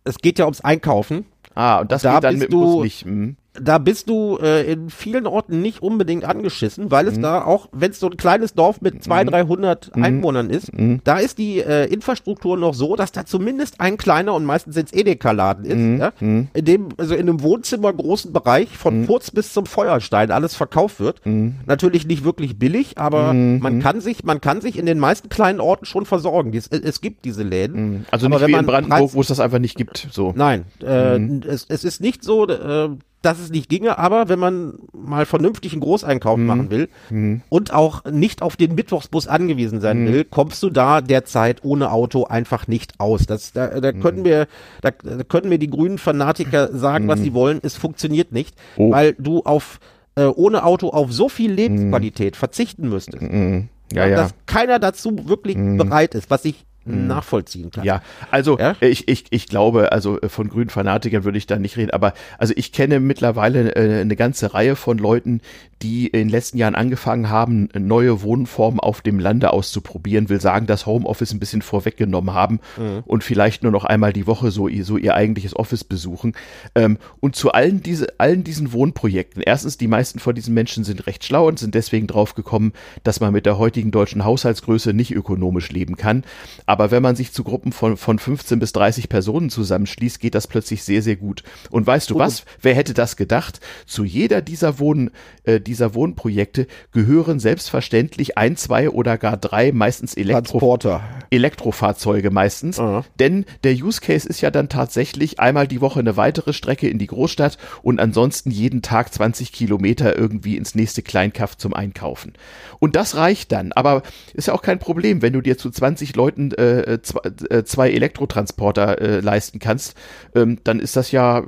es geht ja ums Einkaufen. Ah, und das da geht dann mit dem Bus nicht. Hm da bist du äh, in vielen Orten nicht unbedingt angeschissen, weil es mhm. da auch, wenn es so ein kleines Dorf mit 200, 300 mhm. Einwohnern ist, mhm. da ist die äh, Infrastruktur noch so, dass da zumindest ein kleiner und meistens sind Edeka-Laden ist, mhm. ja, mhm. in dem, also in einem Wohnzimmer großen Bereich von mhm. Furz bis zum Feuerstein alles verkauft wird. Natürlich nicht wirklich billig, aber man kann sich, man kann sich in den meisten kleinen Orten schon versorgen. Es, es gibt diese Läden. Also nicht aber wie in Brandenburg, wo es das einfach nicht gibt, so. Nein, äh, es, es ist nicht so, äh, dass es nicht ginge, aber wenn man mal vernünftig einen Großeinkauf mhm. machen will mhm. und auch nicht auf den Mittwochsbus angewiesen sein mhm. will, kommst du da derzeit ohne Auto einfach nicht aus. Das, da, da können wir, da, da können mir die grünen Fanatiker sagen, was mhm. sie wollen. Es funktioniert nicht, oh. weil du auf äh, ohne Auto auf so viel Lebensqualität mhm. verzichten müsstest. Mhm. Ja, ja. Dass keiner dazu wirklich bereit ist, was ich Mhm. Nachvollziehen kann. Ja, also ja? Ich, ich, ich glaube, also äh, von grünen Fanatikern würde ich da nicht reden, aber also ich kenne mittlerweile äh, eine ganze Reihe von Leuten, die in den letzten Jahren angefangen haben, neue Wohnformen auf dem Lande auszuprobieren, will sagen, dass Homeoffice ein bisschen vorweggenommen haben mhm. und vielleicht nur noch einmal die Woche so, so ihr eigentliches Office besuchen. Ähm, und zu allen, diese, allen diesen Wohnprojekten, erstens, die meisten von diesen Menschen sind recht schlau und sind deswegen drauf gekommen, dass man mit der heutigen deutschen Haushaltsgröße nicht ökonomisch leben kann. Aber wenn man sich zu Gruppen von, von 15 bis 30 Personen zusammenschließt, geht das plötzlich sehr, sehr gut. Und weißt du was? Wer hätte das gedacht? Zu jeder dieser Wohn, äh, dieser Wohnprojekte gehören selbstverständlich ein, zwei oder gar drei, meistens Elektro Elektrofahrzeuge meistens. Uh Denn der Use Case ist ja dann tatsächlich einmal die Woche eine weitere Strecke in die Großstadt und ansonsten jeden Tag 20 Kilometer irgendwie ins nächste Kleinkaff zum Einkaufen. Und das reicht dann. Aber ist ja auch kein Problem, wenn du dir zu 20 Leuten äh, zwei, äh, zwei Elektrotransporter äh, leisten kannst, ähm, dann ist das ja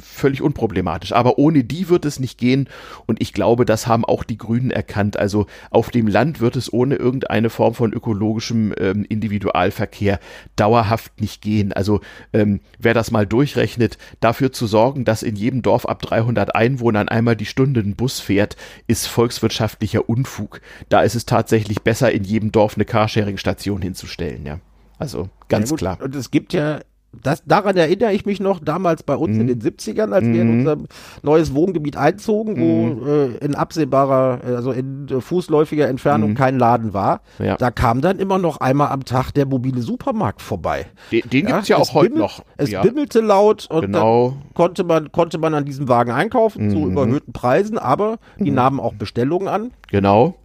völlig unproblematisch. Aber ohne die wird es nicht gehen. Und ich glaube, das haben auch die Grünen erkannt. Also auf dem Land wird es ohne irgendeine Form von ökologischem ähm, Individualverkehr dauerhaft nicht gehen. Also ähm, wer das mal durchrechnet, dafür zu sorgen, dass in jedem Dorf ab 300 Einwohnern einmal die Stunde ein Bus fährt, ist volkswirtschaftlicher Unfug. Da ist es tatsächlich besser, in jedem Dorf eine Carsharing-Station hinzustellen. Ja. Also ganz ja, klar. Und es gibt ja das, daran erinnere ich mich noch damals bei uns mhm. in den 70ern, als mhm. wir in mhm. unser neues Wohngebiet einzogen, wo mhm. äh, in absehbarer, also in äh, fußläufiger Entfernung mhm. kein Laden war. Ja. Da kam dann immer noch einmal am Tag der mobile Supermarkt vorbei. Den, den ja, gibt's ja auch heute noch. Es ja. bimmelte laut und genau. dann konnte man, konnte man an diesem Wagen einkaufen zu mhm. überhöhten Preisen, aber die nahmen auch Bestellungen an. Genau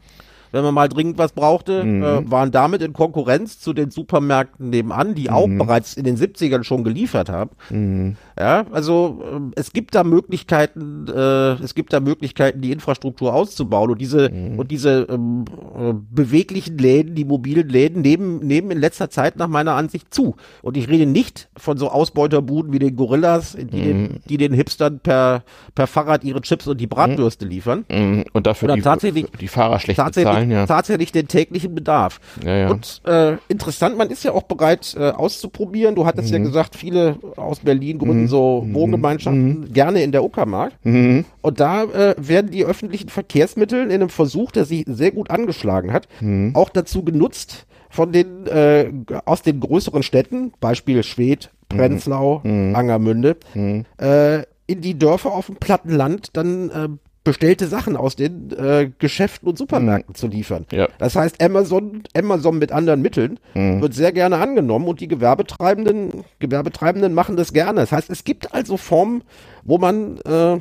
wenn man mal dringend was brauchte, mhm. äh, waren damit in Konkurrenz zu den Supermärkten nebenan, die auch mhm. bereits in den 70ern schon geliefert haben. Mhm. Ja, also äh, es gibt da Möglichkeiten, äh, es gibt da Möglichkeiten, die Infrastruktur auszubauen und diese mhm. und diese ähm, äh, beweglichen Läden, die mobilen Läden nehmen, nehmen in letzter Zeit nach meiner Ansicht zu. Und ich rede nicht von so Ausbeuterbuden wie den Gorillas, die, den, mhm. die den Hipstern per, per Fahrrad ihre Chips und die Bratwürste liefern. Mhm. Und dafür die, tatsächlich, die Fahrer schlecht tatsächlich, ja. tatsächlich den täglichen Bedarf. Ja, ja. Und äh, interessant, man ist ja auch bereit äh, auszuprobieren. Du hattest mhm. ja gesagt, viele aus Berlin gründen mhm. so mhm. Wohngemeinschaften mhm. gerne in der Uckermark. Mhm. Und da äh, werden die öffentlichen Verkehrsmittel in einem Versuch, der sich sehr gut angeschlagen hat, mhm. auch dazu genutzt, von den äh, aus den größeren Städten, Beispiel Schwedt, Prenzlau, Angermünde, äh, in die Dörfer auf dem Plattenland dann äh, bestellte Sachen aus den äh, Geschäften und Supermärkten mhm. zu liefern. Ja. Das heißt, Amazon, Amazon mit anderen Mitteln mhm. wird sehr gerne angenommen und die Gewerbetreibenden, Gewerbetreibenden machen das gerne. Das heißt, es gibt also Formen, wo man äh,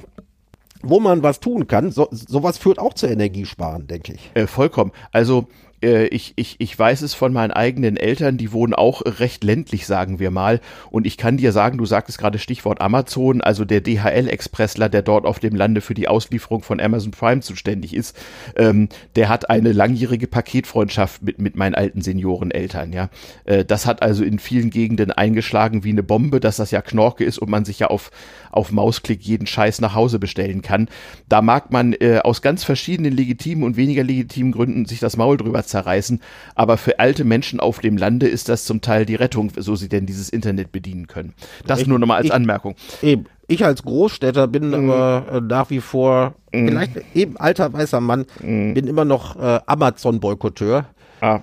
wo man was tun kann. So, sowas führt auch zu Energiesparen, denke ich. Äh, vollkommen. Also äh, ich, ich, ich weiß es von meinen eigenen Eltern, die wohnen auch recht ländlich, sagen wir mal. Und ich kann dir sagen, du sagtest gerade Stichwort Amazon, also der DHL-Expressler, der dort auf dem Lande für die Auslieferung von Amazon Prime zuständig ist, ähm, der hat eine langjährige Paketfreundschaft mit, mit meinen alten Senioreneltern, ja. Äh, das hat also in vielen Gegenden eingeschlagen wie eine Bombe, dass das ja Knorke ist und man sich ja auf, auf Mausklick jeden Scheiß nach Hause bestellen kann. Da mag man äh, aus ganz verschiedenen legitimen und weniger legitimen Gründen sich das Maul drüber zerreißen. Aber für alte Menschen auf dem Lande ist das zum Teil die Rettung, so sie denn dieses Internet bedienen können. Das ich, nur nochmal als ich, Anmerkung. Eben. Ich als Großstädter bin mhm. aber äh, nach wie vor, mhm. vielleicht eben alter weißer Mann, mhm. bin immer noch äh, Amazon-Boykotteur. Ah,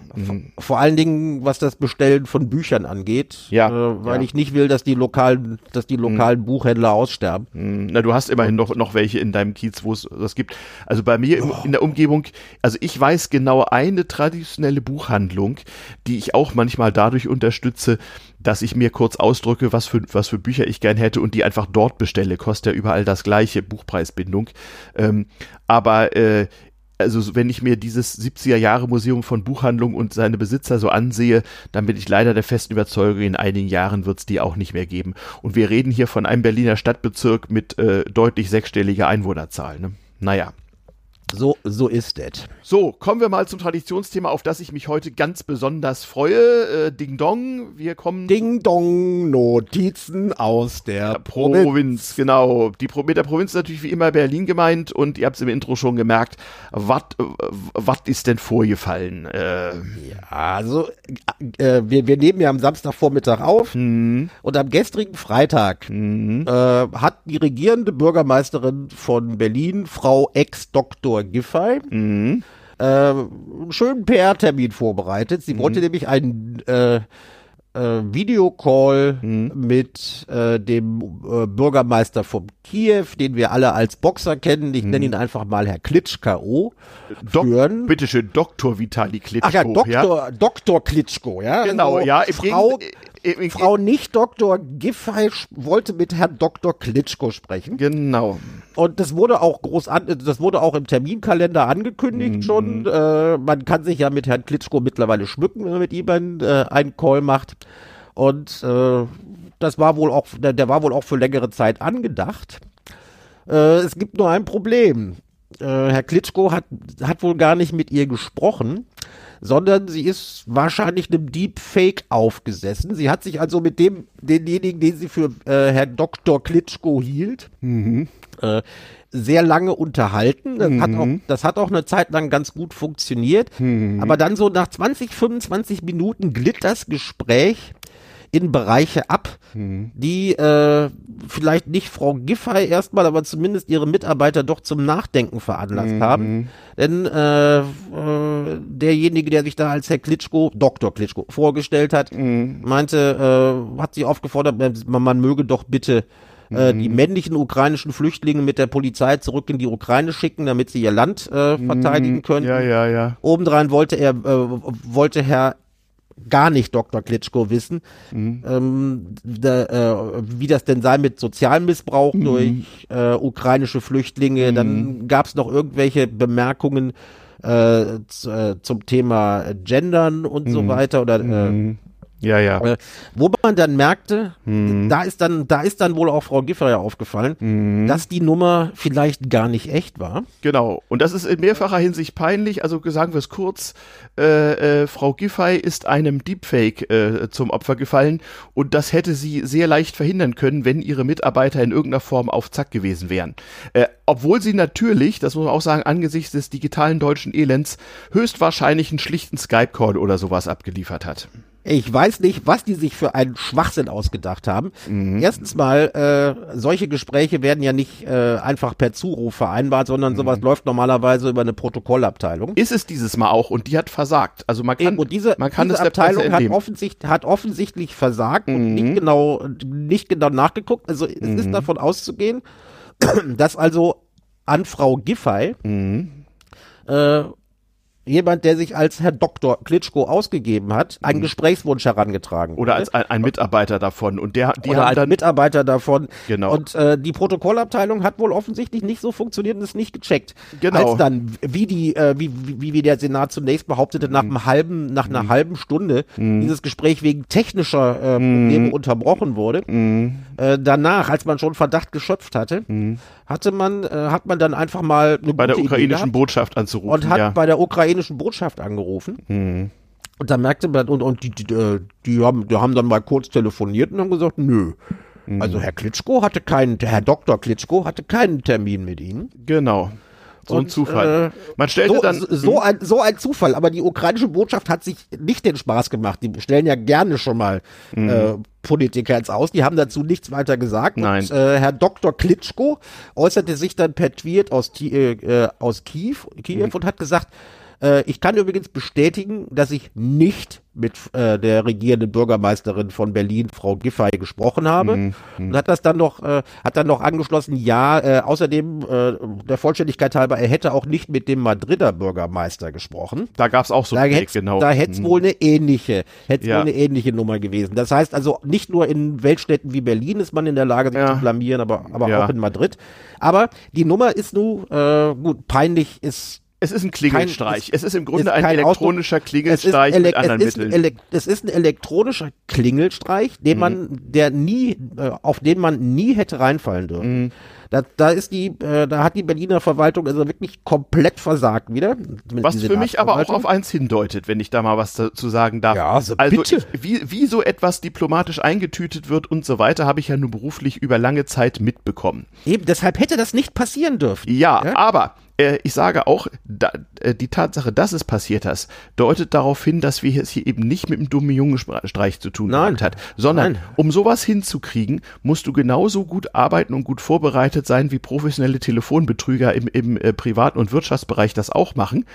Vor allen Dingen, was das Bestellen von Büchern angeht, ja, äh, weil ja. ich nicht will, dass die lokalen, dass die lokalen mhm. Buchhändler aussterben. Mhm. Na, du hast immerhin noch, noch welche in deinem Kiez, wo es das gibt. Also bei mir oh. in der Umgebung, also ich weiß genau eine traditionelle Buchhandlung, die ich auch manchmal dadurch unterstütze, dass ich mir kurz ausdrücke, was für, was für Bücher ich gern hätte und die einfach dort bestelle. Kostet ja überall das gleiche, Buchpreisbindung. Ähm, aber äh, also wenn ich mir dieses 70er Jahre Museum von Buchhandlung und seine Besitzer so ansehe, dann bin ich leider der festen Überzeugung, in einigen Jahren wird es die auch nicht mehr geben. Und wir reden hier von einem Berliner Stadtbezirk mit äh, deutlich sechsstelliger Einwohnerzahl. Ne? Naja. So, so ist es. So, kommen wir mal zum Traditionsthema, auf das ich mich heute ganz besonders freue. Äh, Ding Dong, wir kommen. Ding Dong, Notizen aus der Provinz. Provinz, genau. Die Pro mit der Provinz ist natürlich wie immer Berlin gemeint und ihr habt es im Intro schon gemerkt. Was ist denn vorgefallen? Äh, Ja, also äh, wir, wir nehmen ja am Samstagvormittag auf hm, und am gestrigen Freitag hm, äh, hat die regierende Bürgermeisterin von Berlin, Frau Ex-Doktor Giffey, hm, äh, einen schönen PR-Termin vorbereitet. Sie wollte nämlich einen äh, äh, Videocall mit äh, dem äh, Bürgermeister von Kiew, den wir alle als Boxer kennen. Ich nenne ihn einfach mal Herr Klitschko. Dok führen. Bitteschön, Dr. Vitali Klitschko. Ach ja, Doktor, Doktor Klitschko, ja. Genau, Also ja. Frau, Gegen- im- im- Frau nicht Doktor Giffey wollte mit Herrn Doktor Klitschko sprechen. Genau. Und das wurde auch groß an, das wurde auch im Terminkalender angekündigt Mhm. schon. Äh, man kann sich ja mit Herrn Klitschko mittlerweile schmücken, wenn man mit ihm einen, äh, einen Call macht. Und äh, das war wohl auch, der, der war wohl auch für längere Zeit angedacht. Äh, es gibt nur ein Problem. Äh, Herr Klitschko hat, hat wohl gar nicht mit ihr gesprochen, sondern sie ist wahrscheinlich einem Deepfake aufgesessen. Sie hat sich also mit dem, denjenigen, den sie für äh, Herrn Dr. Klitschko hielt, äh, sehr lange unterhalten. Das, hat auch, das hat auch eine Zeit lang ganz gut funktioniert. Aber dann so nach 20, 25 Minuten glitt das Gespräch in Bereiche ab, die äh, vielleicht nicht Frau Giffey erstmal, aber zumindest ihre Mitarbeiter doch zum Nachdenken veranlasst haben. Denn äh, äh, derjenige, der sich da als Herr Klitschko, Dr. Klitschko, vorgestellt hat, meinte, äh, hat sie aufgefordert, man, man möge doch bitte äh, die männlichen ukrainischen Flüchtlinge mit der Polizei zurück in die Ukraine schicken, damit sie ihr Land äh, verteidigen können. Ja, ja, ja. Obendrein wollte er, äh, wollte Herr gar nicht Dr. Klitschko wissen, ähm, da, äh, wie das denn sei mit Sozialmissbrauch durch äh, ukrainische Flüchtlinge. Dann gab es noch irgendwelche Bemerkungen äh, äh, zum Thema Gendern und so weiter oder äh, Ja, ja. äh, wo man dann merkte, da ist dann, da ist dann wohl auch Frau Giffey aufgefallen, dass die Nummer vielleicht gar nicht echt war. Genau. Und das ist in mehrfacher Hinsicht peinlich. Also sagen wir es kurz. Äh, äh, Frau Giffey ist einem Deepfake äh, zum Opfer gefallen und das hätte sie sehr leicht verhindern können, wenn ihre Mitarbeiter in irgendeiner Form auf Zack gewesen wären. Äh, obwohl sie natürlich, das muss man auch sagen, angesichts des digitalen deutschen Elends höchstwahrscheinlich einen schlichten Skype-Call oder sowas abgeliefert hat. Ich weiß nicht, was die sich für einen Schwachsinn ausgedacht haben. Erstens mal, äh, solche Gespräche werden ja nicht äh, einfach per Zuruf vereinbart, sondern sowas läuft normalerweise über eine Protokollabteilung. Ist es dieses Mal auch und die hat versagt. Also man kann, Eben, diese, man kann diese Abteilung hat, offensichtlich, hat offensichtlich versagt und nicht genau, nicht genau nachgeguckt. Also es ist davon auszugehen, dass also an Frau Giffey äh, jemand, der sich als Herr Dr. Klitschko ausgegeben hat, einen Gesprächswunsch herangetragen Oder als ein, ein Mitarbeiter davon und der, die oder haben als Mitarbeiter davon. Genau. Und äh, die Protokollabteilung hat wohl offensichtlich nicht so funktioniert und es nicht gecheckt. Genau. Als dann, wie die, äh, wie, wie, wie der Senat zunächst behauptete, nach einem halben, nach einer halben Stunde dieses Gespräch wegen technischer äh, Probleme unterbrochen wurde. Äh, danach, als man schon Verdacht geschöpft hatte, hatte man, äh, hat man dann einfach mal eine bei der ukrainischen Botschaft anzurufen. und hat ja. bei der ukrainischen Botschaft angerufen. Und da merkte man, und, und die, die, äh, die, haben, die haben dann mal kurz telefoniert und haben gesagt, nö. Also Herr Klitschko hatte keinen, Herr Dr. Klitschko hatte keinen Termin mit Ihnen. Genau. So ein Zufall. äh, Man stellte So, dann. so, ein, so ein Zufall, aber die ukrainische Botschaft hat sich nicht den Spaß gemacht. Die stellen ja gerne schon mal äh, Politiker ins Aus. Die haben dazu nichts weiter gesagt. Nein. Und äh, Herr Dr. Klitschko äußerte sich dann per Tweet aus, äh, äh, aus Kiew, Kiew und hat gesagt, äh, ich kann übrigens bestätigen, dass ich nicht mit äh, der regierenden Bürgermeisterin von Berlin, Frau Giffey, gesprochen habe. Und hat das dann noch, äh, hat dann noch angeschlossen, ja, äh, außerdem äh, der Vollständigkeit halber, er hätte auch nicht mit dem Madrider Bürgermeister gesprochen. da gab es auch so einen Weg, genau. da hätte es wohl eine ähnliche, hätte Ja. wohl eine ähnliche Nummer gewesen. Das heißt also, nicht nur in Weltstädten wie Berlin ist man in der Lage, sich Ja. zu blamieren, aber, aber Ja. auch in Madrid. Aber die Nummer ist nun, äh, gut, peinlich ist es ist ein Klingelstreich. Kein- es ist im Grunde ist ein elektronischer es ist, Klingelstreich mit anderen es, ist ein Mitteln. elek es ist ein elektronischer Klingelstreich, den man, der nie, äh, auf den man nie hätte reinfallen dürfen. Da, da ist die, äh, da hat die Berliner Verwaltung also wirklich komplett versagt wieder. Was für mich aber auch auf eins hindeutet, wenn ich da mal was dazu sagen darf. Ja, so also bitte. Ich, wie, wie so etwas diplomatisch eingetütet wird und so weiter, habe ich ja nur beruflich über lange Zeit mitbekommen. Eben, deshalb hätte das nicht passieren dürfen. Ja, ja? aber äh, ich sage auch, äh, die Tatsache, dass es passiert ist, deutet darauf hin, dass wir es hier eben nicht mit einem dummen Jungenstreich zu tun Nein. gehabt hat, sondern Nein. um sowas hinzukriegen, musst du genauso gut arbeiten und gut vorbereitet sein, wie professionelle Telefonbetrüger im, im äh, privaten und Wirtschaftsbereich das auch machen.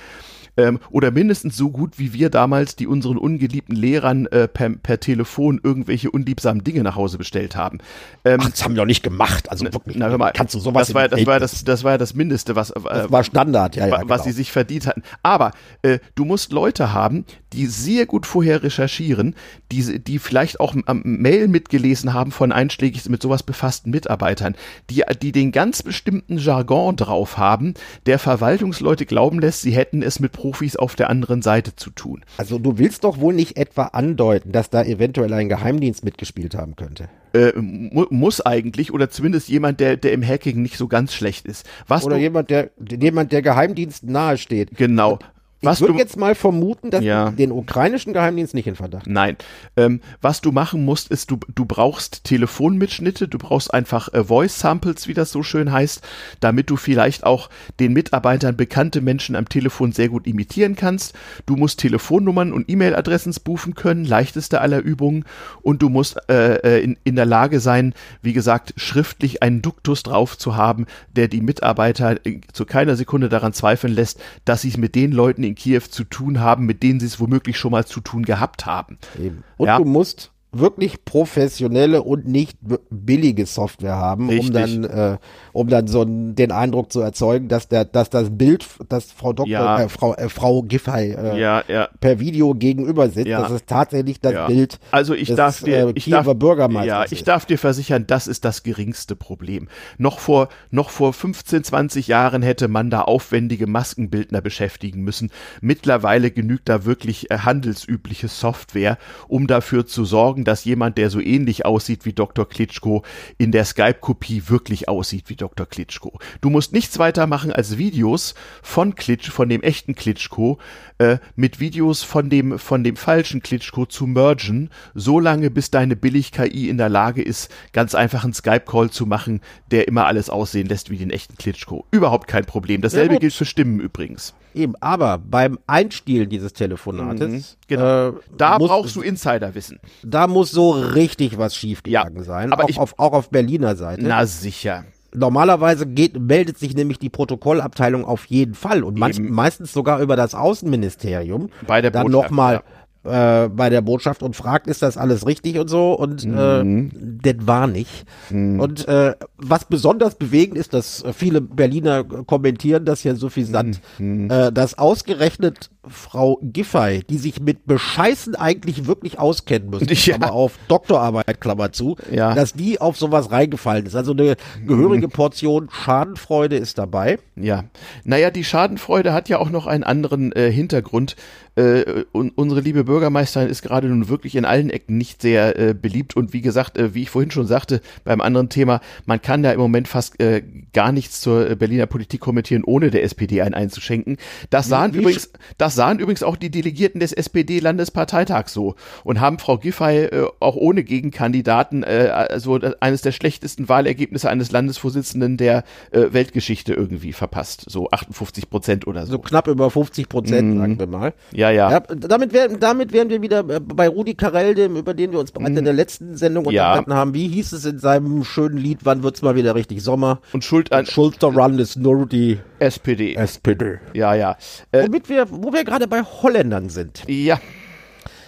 Ähm, oder mindestens so gut wie wir damals, die unseren ungeliebten Lehrern äh, per, per Telefon irgendwelche unliebsamen Dinge nach Hause bestellt haben. Ähm, Ach, das haben wir doch nicht gemacht. Also wirklich. na, mal, kannst du sowas das war, das war das, das war ja das Mindeste, was, äh, Das war Standard, ja, ja. wa- was genau. sie sich verdient hatten. Aber äh, du musst Leute haben, die sehr gut vorher recherchieren, die, die vielleicht auch am Mail mitgelesen haben von einschlägig mit sowas befassten Mitarbeitern, die, die den ganz bestimmten Jargon drauf haben, der Verwaltungsleute glauben lässt, sie hätten es mit Profis auf der anderen Seite zu tun. Also du willst doch wohl nicht etwa andeuten, dass da eventuell ein Geheimdienst mitgespielt haben könnte. Äh, mu muss eigentlich, oder zumindest jemand, der, der im Hacking nicht so ganz schlecht ist. Was Oder du, jemand, der jemand, der Geheimdienst nahesteht. genau. Was ich würde du, jetzt mal vermuten, dass Ja. du den ukrainischen Geheimdienst nicht in Verdacht. Nein. Ähm, was du machen musst, ist, du, du brauchst Telefonmitschnitte, du brauchst einfach äh, Voice Samples, wie das so schön heißt, damit du vielleicht auch den Mitarbeitern bekannte Menschen am Telefon sehr gut imitieren kannst. Du musst Telefonnummern und E-Mail-Adressen spoofen können, leichteste aller Übungen. Und du musst äh, äh, in, in der Lage sein, wie gesagt, schriftlich einen Duktus drauf zu haben, der die Mitarbeiter äh, zu keiner Sekunde daran zweifeln lässt, dass sie es mit den Leuten in Kiew zu tun haben, mit denen sie es womöglich schon mal zu tun gehabt haben. Eben. Und Ja. du musst wirklich professionelle und nicht billige Software haben, um Richtig. dann, äh, um dann so den Eindruck zu erzeugen, dass der, dass das Bild, das Frau Doktor, Ja. äh, Frau, äh, Frau Giffey äh, Ja, ja. per Video gegenüber sitzt, Ja. dass es tatsächlich das. Bild Also ich des darf dir, äh, ich Kiewer darf, Bürgermeisters ja, ich ist. darf dir versichern, das ist das geringste Problem. Noch vor, noch vor 15, 20 Jahren hätte man da aufwendige Maskenbildner beschäftigen müssen. Mittlerweile genügt da wirklich äh, handelsübliche Software, um dafür zu sorgen, dass jemand, der so ähnlich aussieht wie Dr. Klitschko, in der Skype-Kopie wirklich aussieht wie Dr. Klitschko. Du musst nichts weiter machen als Videos von Klitsch, von dem echten Klitschko, äh, mit Videos von dem, von dem falschen Klitschko zu mergen, so lange bis deine Billig-KI in der Lage ist, ganz einfach einen Skype-Call zu machen, der immer alles aussehen lässt wie den echten Klitschko. Überhaupt kein Problem. Dasselbe gut. gilt für Stimmen übrigens. Eben, aber beim Einstielen dieses Telefonates, Genau. äh, Da muss, brauchst du Insiderwissen. da muss so richtig was schiefgegangen Ja, sein, aber auch, ich- auf, auch auf Berliner Seite. Na sicher. Normalerweise geht, meldet sich nämlich die Protokollabteilung auf jeden Fall und manch, meistens sogar über das Außenministerium. Bei der dann nochmal äh, bei der Botschaft und fragt, ist das alles richtig und so und Mhm. äh, das war nicht. Und äh, was besonders bewegend ist, dass äh, viele Berliner kommentieren das ja suffisant, Mhm. äh, dass ausgerechnet Frau Giffey, die sich mit Bescheißen eigentlich wirklich auskennen müsste, Ja. aber auf Doktorarbeit, Klammer zu, Ja. dass die auf sowas reingefallen ist. Also eine gehörige Portion Schadenfreude ist dabei. Ja, naja, die Schadenfreude hat ja auch noch einen anderen äh, Hintergrund. Äh, un unsere liebe Bürgermeisterin ist gerade nun wirklich in allen Ecken nicht sehr äh, beliebt und wie gesagt, äh, wie ich vorhin schon sagte, beim anderen Thema, man kann da im Moment fast äh, gar nichts zur äh, Berliner Politik kommentieren, ohne der SPD einen einzuschenken. Das sahen wie übrigens, das sahen übrigens auch die Delegierten des SPD-Landesparteitags so und haben Frau Giffey äh, auch ohne Gegenkandidaten äh, also eines der schlechtesten Wahlergebnisse eines Landesvorsitzenden der äh, Weltgeschichte irgendwie verpasst. So 58 Prozent oder so. So knapp über 50 Prozent, sagen wir mal. ja, ja. Ja, damit, wären, damit wären wir wieder bei Rudi Carell, dem, über den wir uns bereits in der letzten Sendung Mhm. Ja. unterhalten haben. Wie hieß es in seinem schönen Lied, wann wird's mal wieder richtig Sommer? Und Schuld an Schulter Run ist nur die SPD. SPD. Ja, ja. Äh, Womit wir, wo wir gerade bei Holländern sind. ja,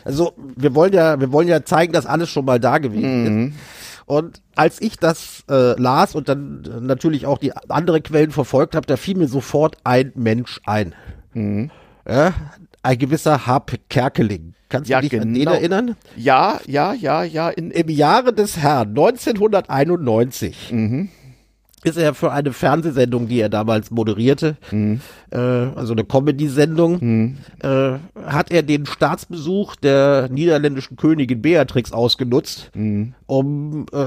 Also wir wollen ja, wir wollen ja zeigen, dass alles schon mal da gewesen ist. Und als ich das äh, las und dann äh, natürlich auch die andere Quellen verfolgt habe, da fiel mir sofort ein Mensch ein. Ja, ein gewisser Hap Kerkeling. Kannst Ja, du dich an den genau. erinnern? ja, ja, ja, ja. In, Im Jahre des Herrn 1991 ist er für eine Fernsehsendung, die er damals moderierte, mhm. äh, also eine Comedy-Sendung, mhm. äh, hat er den Staatsbesuch der niederländischen Königin Beatrix ausgenutzt, mhm. um äh,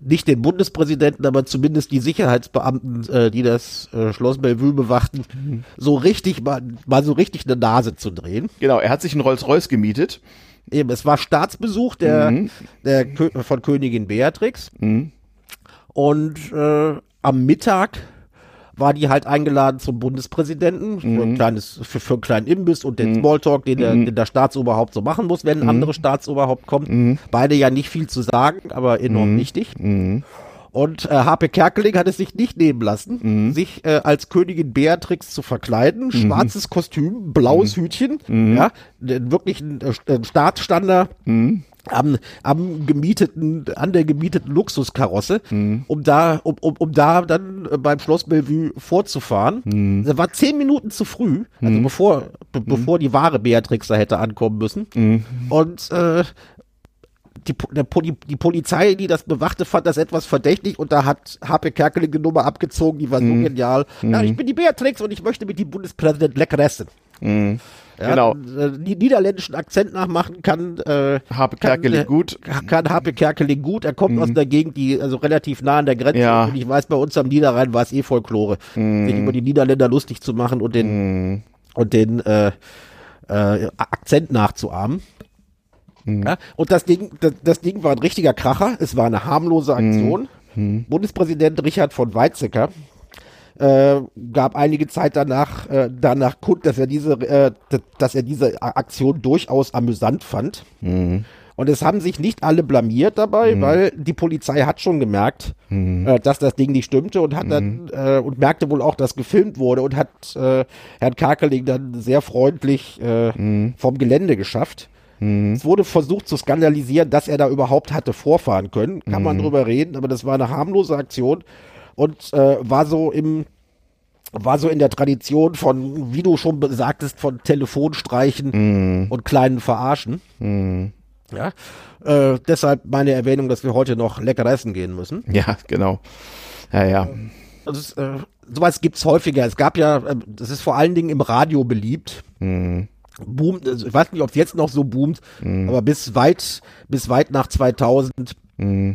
nicht den Bundespräsidenten, aber zumindest die Sicherheitsbeamten, äh, die das äh, Schloss Bellevue bewachten, mhm. so richtig mal, mal so richtig eine Nase zu drehen. Genau, er hat sich einen Rolls-Royce gemietet. Eben, es war Staatsbesuch der, mhm. der von Königin Beatrix. Mhm. Und äh, am Mittag war die halt eingeladen zum Bundespräsidenten mhm. für, ein kleines, für, für einen kleinen Imbiss und den mhm. Smalltalk, den der, mhm. den der Staatsoberhaupt so machen muss, wenn ein mhm. anderes Staatsoberhaupt kommt. Mhm. Beide ja nicht viel zu sagen, aber enorm mhm. wichtig. Und äh, Harpe Kerkeling hat es sich nicht nehmen lassen, mhm. sich äh, als Königin Beatrix zu verkleiden. Mhm. Schwarzes Kostüm, blaues mhm. Hütchen, ja, wirklich ein, äh, ein Staatsstandard am, am gemieteten, an der gemieteten Luxuskarosse, mhm. um da, um, um, um da dann äh, beim Schloss Bellevue vorzufahren. Mhm. Das war zehn Minuten zu früh, also mhm. bevor, be, bevor die wahre Beatrix da hätte ankommen müssen. Mhm. Und äh, die, die, die, Polizei, die das bewachte, fand das etwas verdächtig und da hat HP Kerkeling die Nummer abgezogen, die war so mhm. genial. Ja, ich bin die Beatrix und ich möchte mit dem Bundespräsident lecker essen. Mhm. Ja, genau. Äh, niederländischen Akzent nachmachen kann. Äh, Habe Kerkeling äh, gut. Kann Habe Kerkeling gut. Er kommt mhm. aus einer Gegend, die also relativ nah an der Grenze ja. ist. Und ich weiß, bei uns am Niederrhein war es eh Folklore, mhm. sich über die Niederländer lustig zu machen und den mhm. und den äh, äh, Akzent nachzuahmen. Mhm. Ja, und das Ding, das, das, Ding war ein richtiger Kracher. Es war eine harmlose Aktion. Mhm. Mhm. Bundespräsident Richard von Weizsäcker äh, gab einige Zeit danach äh, danach kund, dass er diese äh, dass er diese Aktion durchaus amüsant fand. Mhm. Und es haben sich nicht alle blamiert dabei, mhm. weil die Polizei hat schon gemerkt, mhm. äh, dass das Ding nicht stimmte und hat mhm. dann äh, und merkte wohl auch, dass gefilmt wurde und hat äh, Herrn Karkeling dann sehr freundlich äh, mhm. vom Gelände geschafft. Mhm. Es wurde versucht zu skandalisieren, dass er da überhaupt hatte vorfahren können. Kann man mhm. drüber reden, aber das war eine harmlose Aktion und äh, war so im war so in der Tradition von, wie du schon sagtest, von Telefonstreichen mm. und kleinen Verarschen. Mm. Ja, äh, deshalb meine Erwähnung, dass wir heute noch lecker essen gehen müssen. Ja, genau. Ja, ja. Also es, äh, sowas gibt's häufiger. Es gab ja, äh, das ist vor allen Dingen im Radio beliebt. Mm. Boomt, also ich weiß nicht, ob es jetzt noch so boomt, mm. aber bis weit, bis weit nach 2000 mm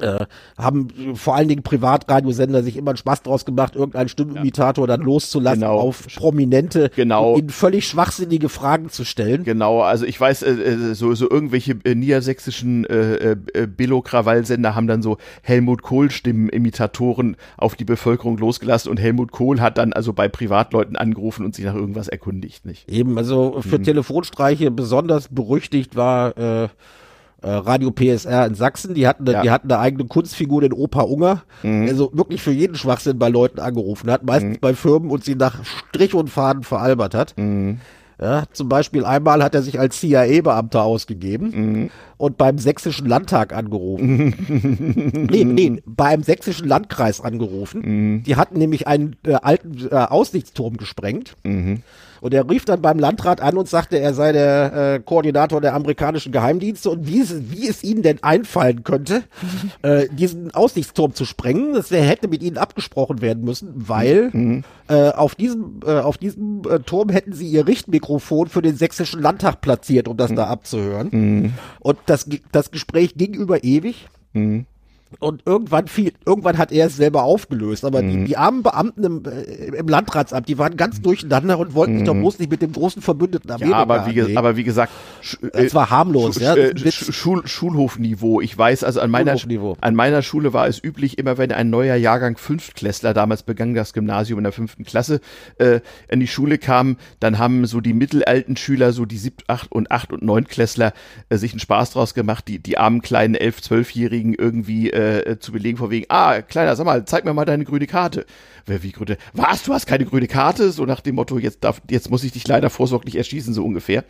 äh, haben vor allen Dingen Privatradiosender sich immer einen Spaß draus gemacht, irgendeinen Stimmimitator ja. dann loszulassen, genau. auf Prominente genau. ihnen völlig schwachsinnige Fragen zu stellen. Genau, also ich weiß, äh, äh so, so irgendwelche äh, niedersächsischen äh, äh, Billo-Krawall-Sender haben dann so Helmut Kohl-Stimmen-Imitatoren auf die Bevölkerung losgelassen und Helmut Kohl hat dann also bei Privatleuten angerufen und sich nach irgendwas erkundigt, nicht? Eben, also für mhm. Telefonstreiche besonders berüchtigt war äh, äh, Radio PSR in Sachsen, die hatten, ja. die hatten eine eigene Kunstfigur, den Opa Unger, mhm. der so wirklich für jeden Schwachsinn bei Leuten angerufen hat, meistens mhm. bei Firmen und sie nach Strich und Faden veralbert hat. Mhm. Ja, zum Beispiel einmal hat er sich als CIA-Beamter ausgegeben mhm. und beim sächsischen Landtag angerufen. nee, nee, beim sächsischen Landkreis angerufen. Mhm. Die hatten nämlich einen äh, alten äh, Aussichtsturm gesprengt. Mhm. Und er rief dann beim Landrat an und sagte, er sei der äh, Koordinator der amerikanischen Geheimdienste und wie es, wie es ihnen denn einfallen könnte, äh, diesen Aussichtsturm zu sprengen. Das hätte mit ihnen abgesprochen werden müssen, weil mhm. äh, auf diesem, äh, auf diesem äh, Turm hätten sie ihr Richtmikrofon für den sächsischen Landtag platziert, um das mhm. da abzuhören. Mhm. Und das, das Gespräch ging über ewig. Mhm. Und irgendwann fiel, irgendwann hat er es selber aufgelöst. Aber mhm. die, die armen Beamten im, äh, im Landratsamt, die waren ganz durcheinander und wollten mhm. sich doch bloß nicht mit dem großen Verbündeten Amerika Ja, aber wie, aber wie gesagt, es war harmlos. Sch ja, äh, Schul Schulhofniveau. Ich weiß, also an meiner, an meiner Schule war es üblich, immer wenn ein neuer Jahrgang Fünftklässler, damals begann das Gymnasium in der fünften Klasse, äh, in die Schule kam, dann haben so die mittelalten Schüler, so die sieb, acht und acht und neunklässler, äh, sich einen Spaß draus gemacht, die, die armen kleinen elf, zwölfjährigen irgendwie äh, äh, zu belegen, vor wegen, ah, Kleiner, sag mal, zeig mir mal deine grüne Karte. Wer, wie grüne? Was, du hast keine grüne Karte? So nach dem Motto, jetzt darf, jetzt muss ich dich leider vorsorglich erschießen, so ungefähr.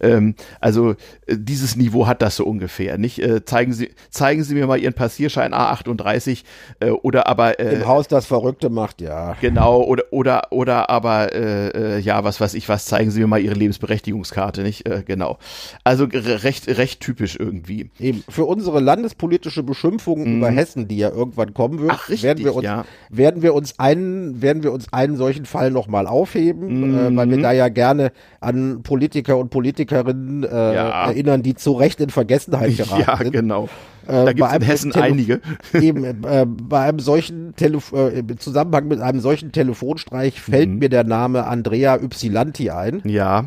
Ähm, also, äh, dieses Niveau hat das so ungefähr, nicht? Äh, zeigen Sie, zeigen Sie mir mal Ihren Passierschein A38, äh, oder aber, äh, Im Haus das Verrückte macht, ja. Genau, oder, oder, oder aber, äh, äh, ja, was weiß ich was, zeigen Sie mir mal Ihre Lebensberechtigungskarte, nicht? Äh, genau. Also, recht, recht typisch irgendwie. Eben. Für unsere landespolitische Beschimpfung über Hessen, die ja irgendwann kommen wird, Ach, richtig, werden wir uns, ja. werden wir uns einen, werden wir uns einen solchen Fall nochmal aufheben, äh, weil wir da ja gerne an Politiker und Politikerinnen äh, Ja. erinnern, die zu Recht in Vergessenheit geraten Ja, sind. genau. Äh, da gibt es in Hessen Tele- einige. Eben, äh, bei einem solchen Telef äh, im Zusammenhang mit einem solchen Telefonstreich fällt Mhm. mir der Name Andrea Ypsilanti ein, Ja,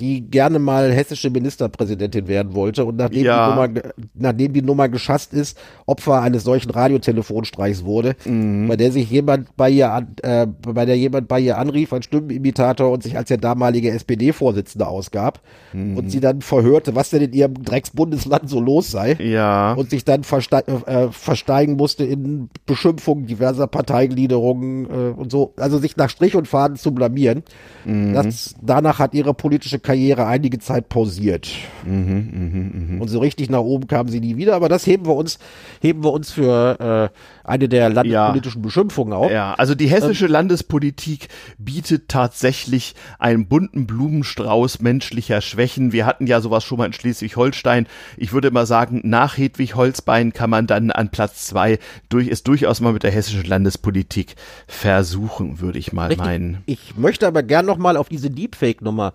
die gerne mal hessische Ministerpräsidentin werden wollte und nachdem, Ja. die, Nummer, nachdem die Nummer geschasst ist, Opfer eines solchen Radiotelefonstreichs wurde, Mhm. bei der sich jemand bei ihr an, äh, bei der jemand bei ihr anrief, ein Stimmenimitator und sich als der damalige SPD-Vorsitzende ausgab Mhm. und sie dann verhörte, was denn in ihrem Drecksbundesland so los sei ja. und sich dann verste äh, versteigen musste in Beschimpfungen diverser Parteigliederungen äh, und so, also sich nach Strich und Faden zu blamieren. Das, danach hat ihre politische Karriere einige Zeit pausiert. Und so richtig nach oben kam sie nie wieder, aber das heben wir uns, heben wir uns für äh, eine der landespolitischen Beschimpfungen auf. Ja, also die Ähm. hessische Landespolitik bietet tatsächlich einen bunten Blumenstrauß menschlicher Schwächen. Wir hatten ja sowas schon mal in Schleswig-Holstein. Ich würde mal sagen, nach Hedwig Holzbein kann man dann an Platz zwei durch, es durchaus mal mit der hessischen Landespolitik versuchen, würde ich mal Richtig. meinen. Ich möchte aber gern noch mal auf diese Deepfake-Nummer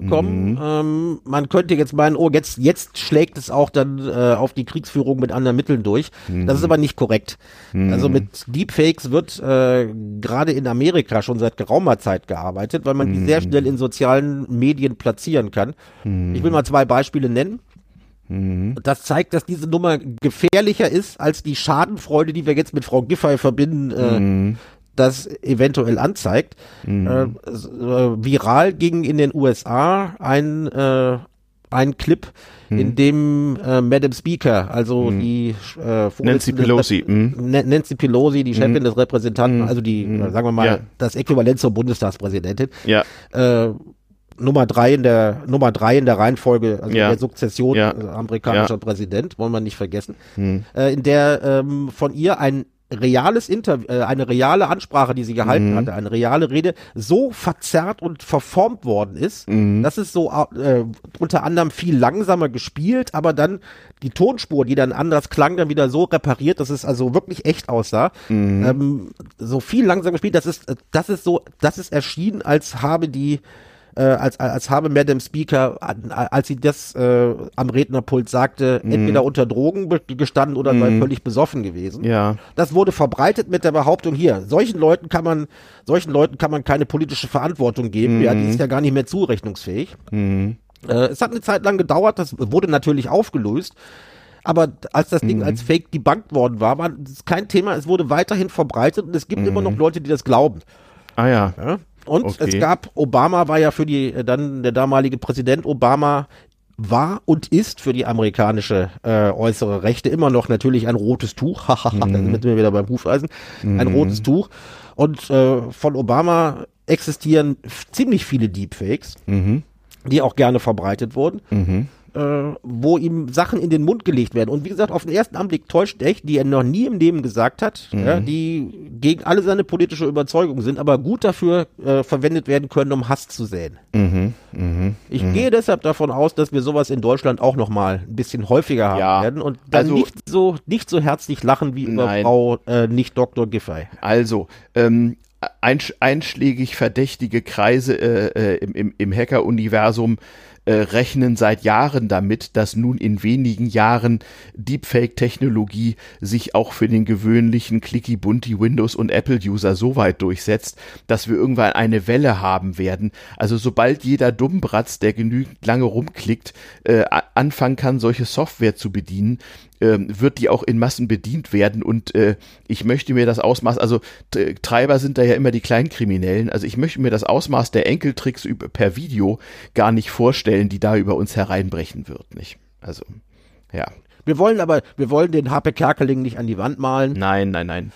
zurückkommen. Mhm. Ähm, man könnte jetzt meinen, oh, jetzt, jetzt schlägt es auch dann äh, auf die Kriegsführung mit anderen Mitteln durch. Mhm. Das ist aber nicht korrekt. Also mit Deepfakes wird äh, gerade in Amerika schon seit geraumer Zeit gearbeitet, weil man die Mhm. sehr schnell in sozialen Medien platzieren kann. Ich will mal zwei Beispiele nennen. Mhm. Das zeigt, dass diese Nummer gefährlicher ist als die Schadenfreude, die wir jetzt mit Frau Giffey verbinden, äh, Mhm. Das eventuell anzeigt. Äh, s- äh, viral ging in den USA ein, äh, ein Clip, Mhm. in dem äh, Madam Speaker, also die äh, Nancy Pelosi. Mhm. Na- Nancy Pelosi, die Chefin des Repräsentanten, also die, äh, sagen wir mal, Ja. das Äquivalent zur Bundestagspräsidentin, Ja, äh, Nummer drei in der Nummer drei in der Reihenfolge, also Ja. der Sukzession Ja. äh, amerikanischer Ja. Präsident, wollen wir nicht vergessen, äh, in der ähm, von ihr ein reales Interview, äh, eine reale Ansprache, die sie gehalten hatte, eine reale Rede, so verzerrt und verformt worden ist, dass es so äh, unter anderem viel langsamer gespielt, aber dann die Tonspur, die dann anders klang, dann wieder so repariert, dass es also wirklich echt aussah. Ähm, so viel langsamer gespielt, das ist, äh, das ist so, das ist erschienen, als habe die äh, als, als habe Madam Speaker, als sie das äh, am Rednerpult sagte, entweder unter Drogen gestanden oder sei völlig besoffen gewesen. ja. Das wurde verbreitet mit der Behauptung hier, solchen Leuten kann man, solchen Leuten kann man keine politische Verantwortung geben. Ja, die ist ja gar nicht mehr zurechnungsfähig. Äh, es hat eine Zeit lang gedauert, das wurde natürlich aufgelöst. Aber als das Ding als Fake debunked worden war, war das kein Thema. Es wurde weiterhin verbreitet und es gibt immer noch Leute, die das glauben. Ah ja. Ja? Und Okay. es gab, Obama war ja für die, äh, dann der damalige Präsident Obama war und ist für die amerikanische äh, äußere Rechte immer noch natürlich ein rotes Tuch. Hahaha, da sind wir wieder beim Hufeisen. Ein rotes Tuch. Und äh, von Obama existieren ziemlich viele Deepfakes, die auch gerne verbreitet wurden. Äh, wo ihm Sachen in den Mund gelegt werden. Und wie gesagt, auf den ersten Anblick täuscht echt, die er noch nie im Leben gesagt hat, ja, die gegen alle seine politische Überzeugung sind, aber gut dafür äh, verwendet werden können, um Hass zu säen. ich gehe deshalb davon aus, dass wir sowas in Deutschland auch noch mal ein bisschen häufiger haben Ja, werden und dann also- nicht so nicht so herzlich lachen wie über Nein. Frau äh, nicht Dr. Giffey. Also, ähm, einsch einschlägig verdächtige Kreise äh, äh, im, im, im Hacker-Universum äh, rechnen seit Jahren damit, dass nun in wenigen Jahren Deepfake-Technologie sich auch für den gewöhnlichen Clicky Bunty Windows und Apple-User so weit durchsetzt, dass wir irgendwann eine Welle haben werden. Also sobald jeder Dummbratz, der genügend lange rumklickt, äh, anfangen kann, solche Software zu bedienen, wird die auch in Massen bedient werden und äh, ich möchte mir das Ausmaß, also Treiber sind da ja immer die Kleinkriminellen, also ich möchte mir das Ausmaß der Enkeltricks über, per Video gar nicht vorstellen, die da über uns hereinbrechen wird, nicht? Also, ja. Wir wollen aber, wir wollen den Hape Kerkeling nicht an die Wand malen. Nein, nein, nein.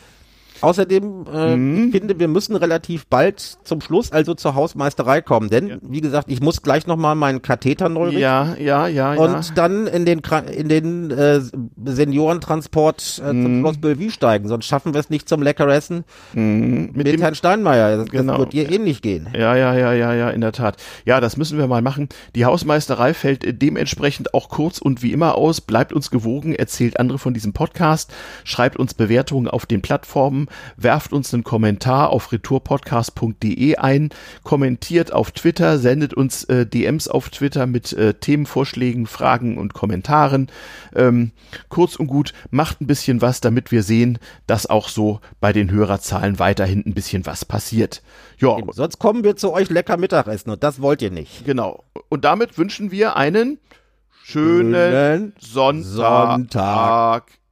Außerdem, äh, Mhm. ich finde, wir müssen relativ bald zum Schluss, also zur Hausmeisterei kommen. Denn, Ja. wie gesagt, ich muss gleich nochmal meinen Katheter neu richten. Ja, ja, ja, Und ja. dann in den, in den äh, Seniorentransport äh, Mhm. zum Schloss Bellevue steigen, sonst schaffen wir es nicht zum Leckeressen Mhm. mit, dem- Herrn Steinmeier. Das, Genau. das wird dir ähnlich gehen. Ja, ja, ja, ja, ja, in der Tat. Ja, das müssen wir mal machen. Die Hausmeisterei fällt dementsprechend auch kurz und wie immer aus. Bleibt uns gewogen, erzählt andere von diesem Podcast, schreibt uns Bewertungen auf den Plattformen, werft uns einen Kommentar auf retourpodcast.de ein, kommentiert auf Twitter, sendet uns äh, DMs auf Twitter mit äh, Themenvorschlägen, Fragen und Kommentaren. Ähm, kurz und gut, macht ein bisschen was, damit wir sehen, dass auch so bei den Hörerzahlen weiterhin ein bisschen was passiert. Ja, Sonst kommen wir zu euch lecker Mittagessen und das wollt ihr nicht. Genau. Und damit wünschen wir einen schönen Schönen Sonntag. Sonntag.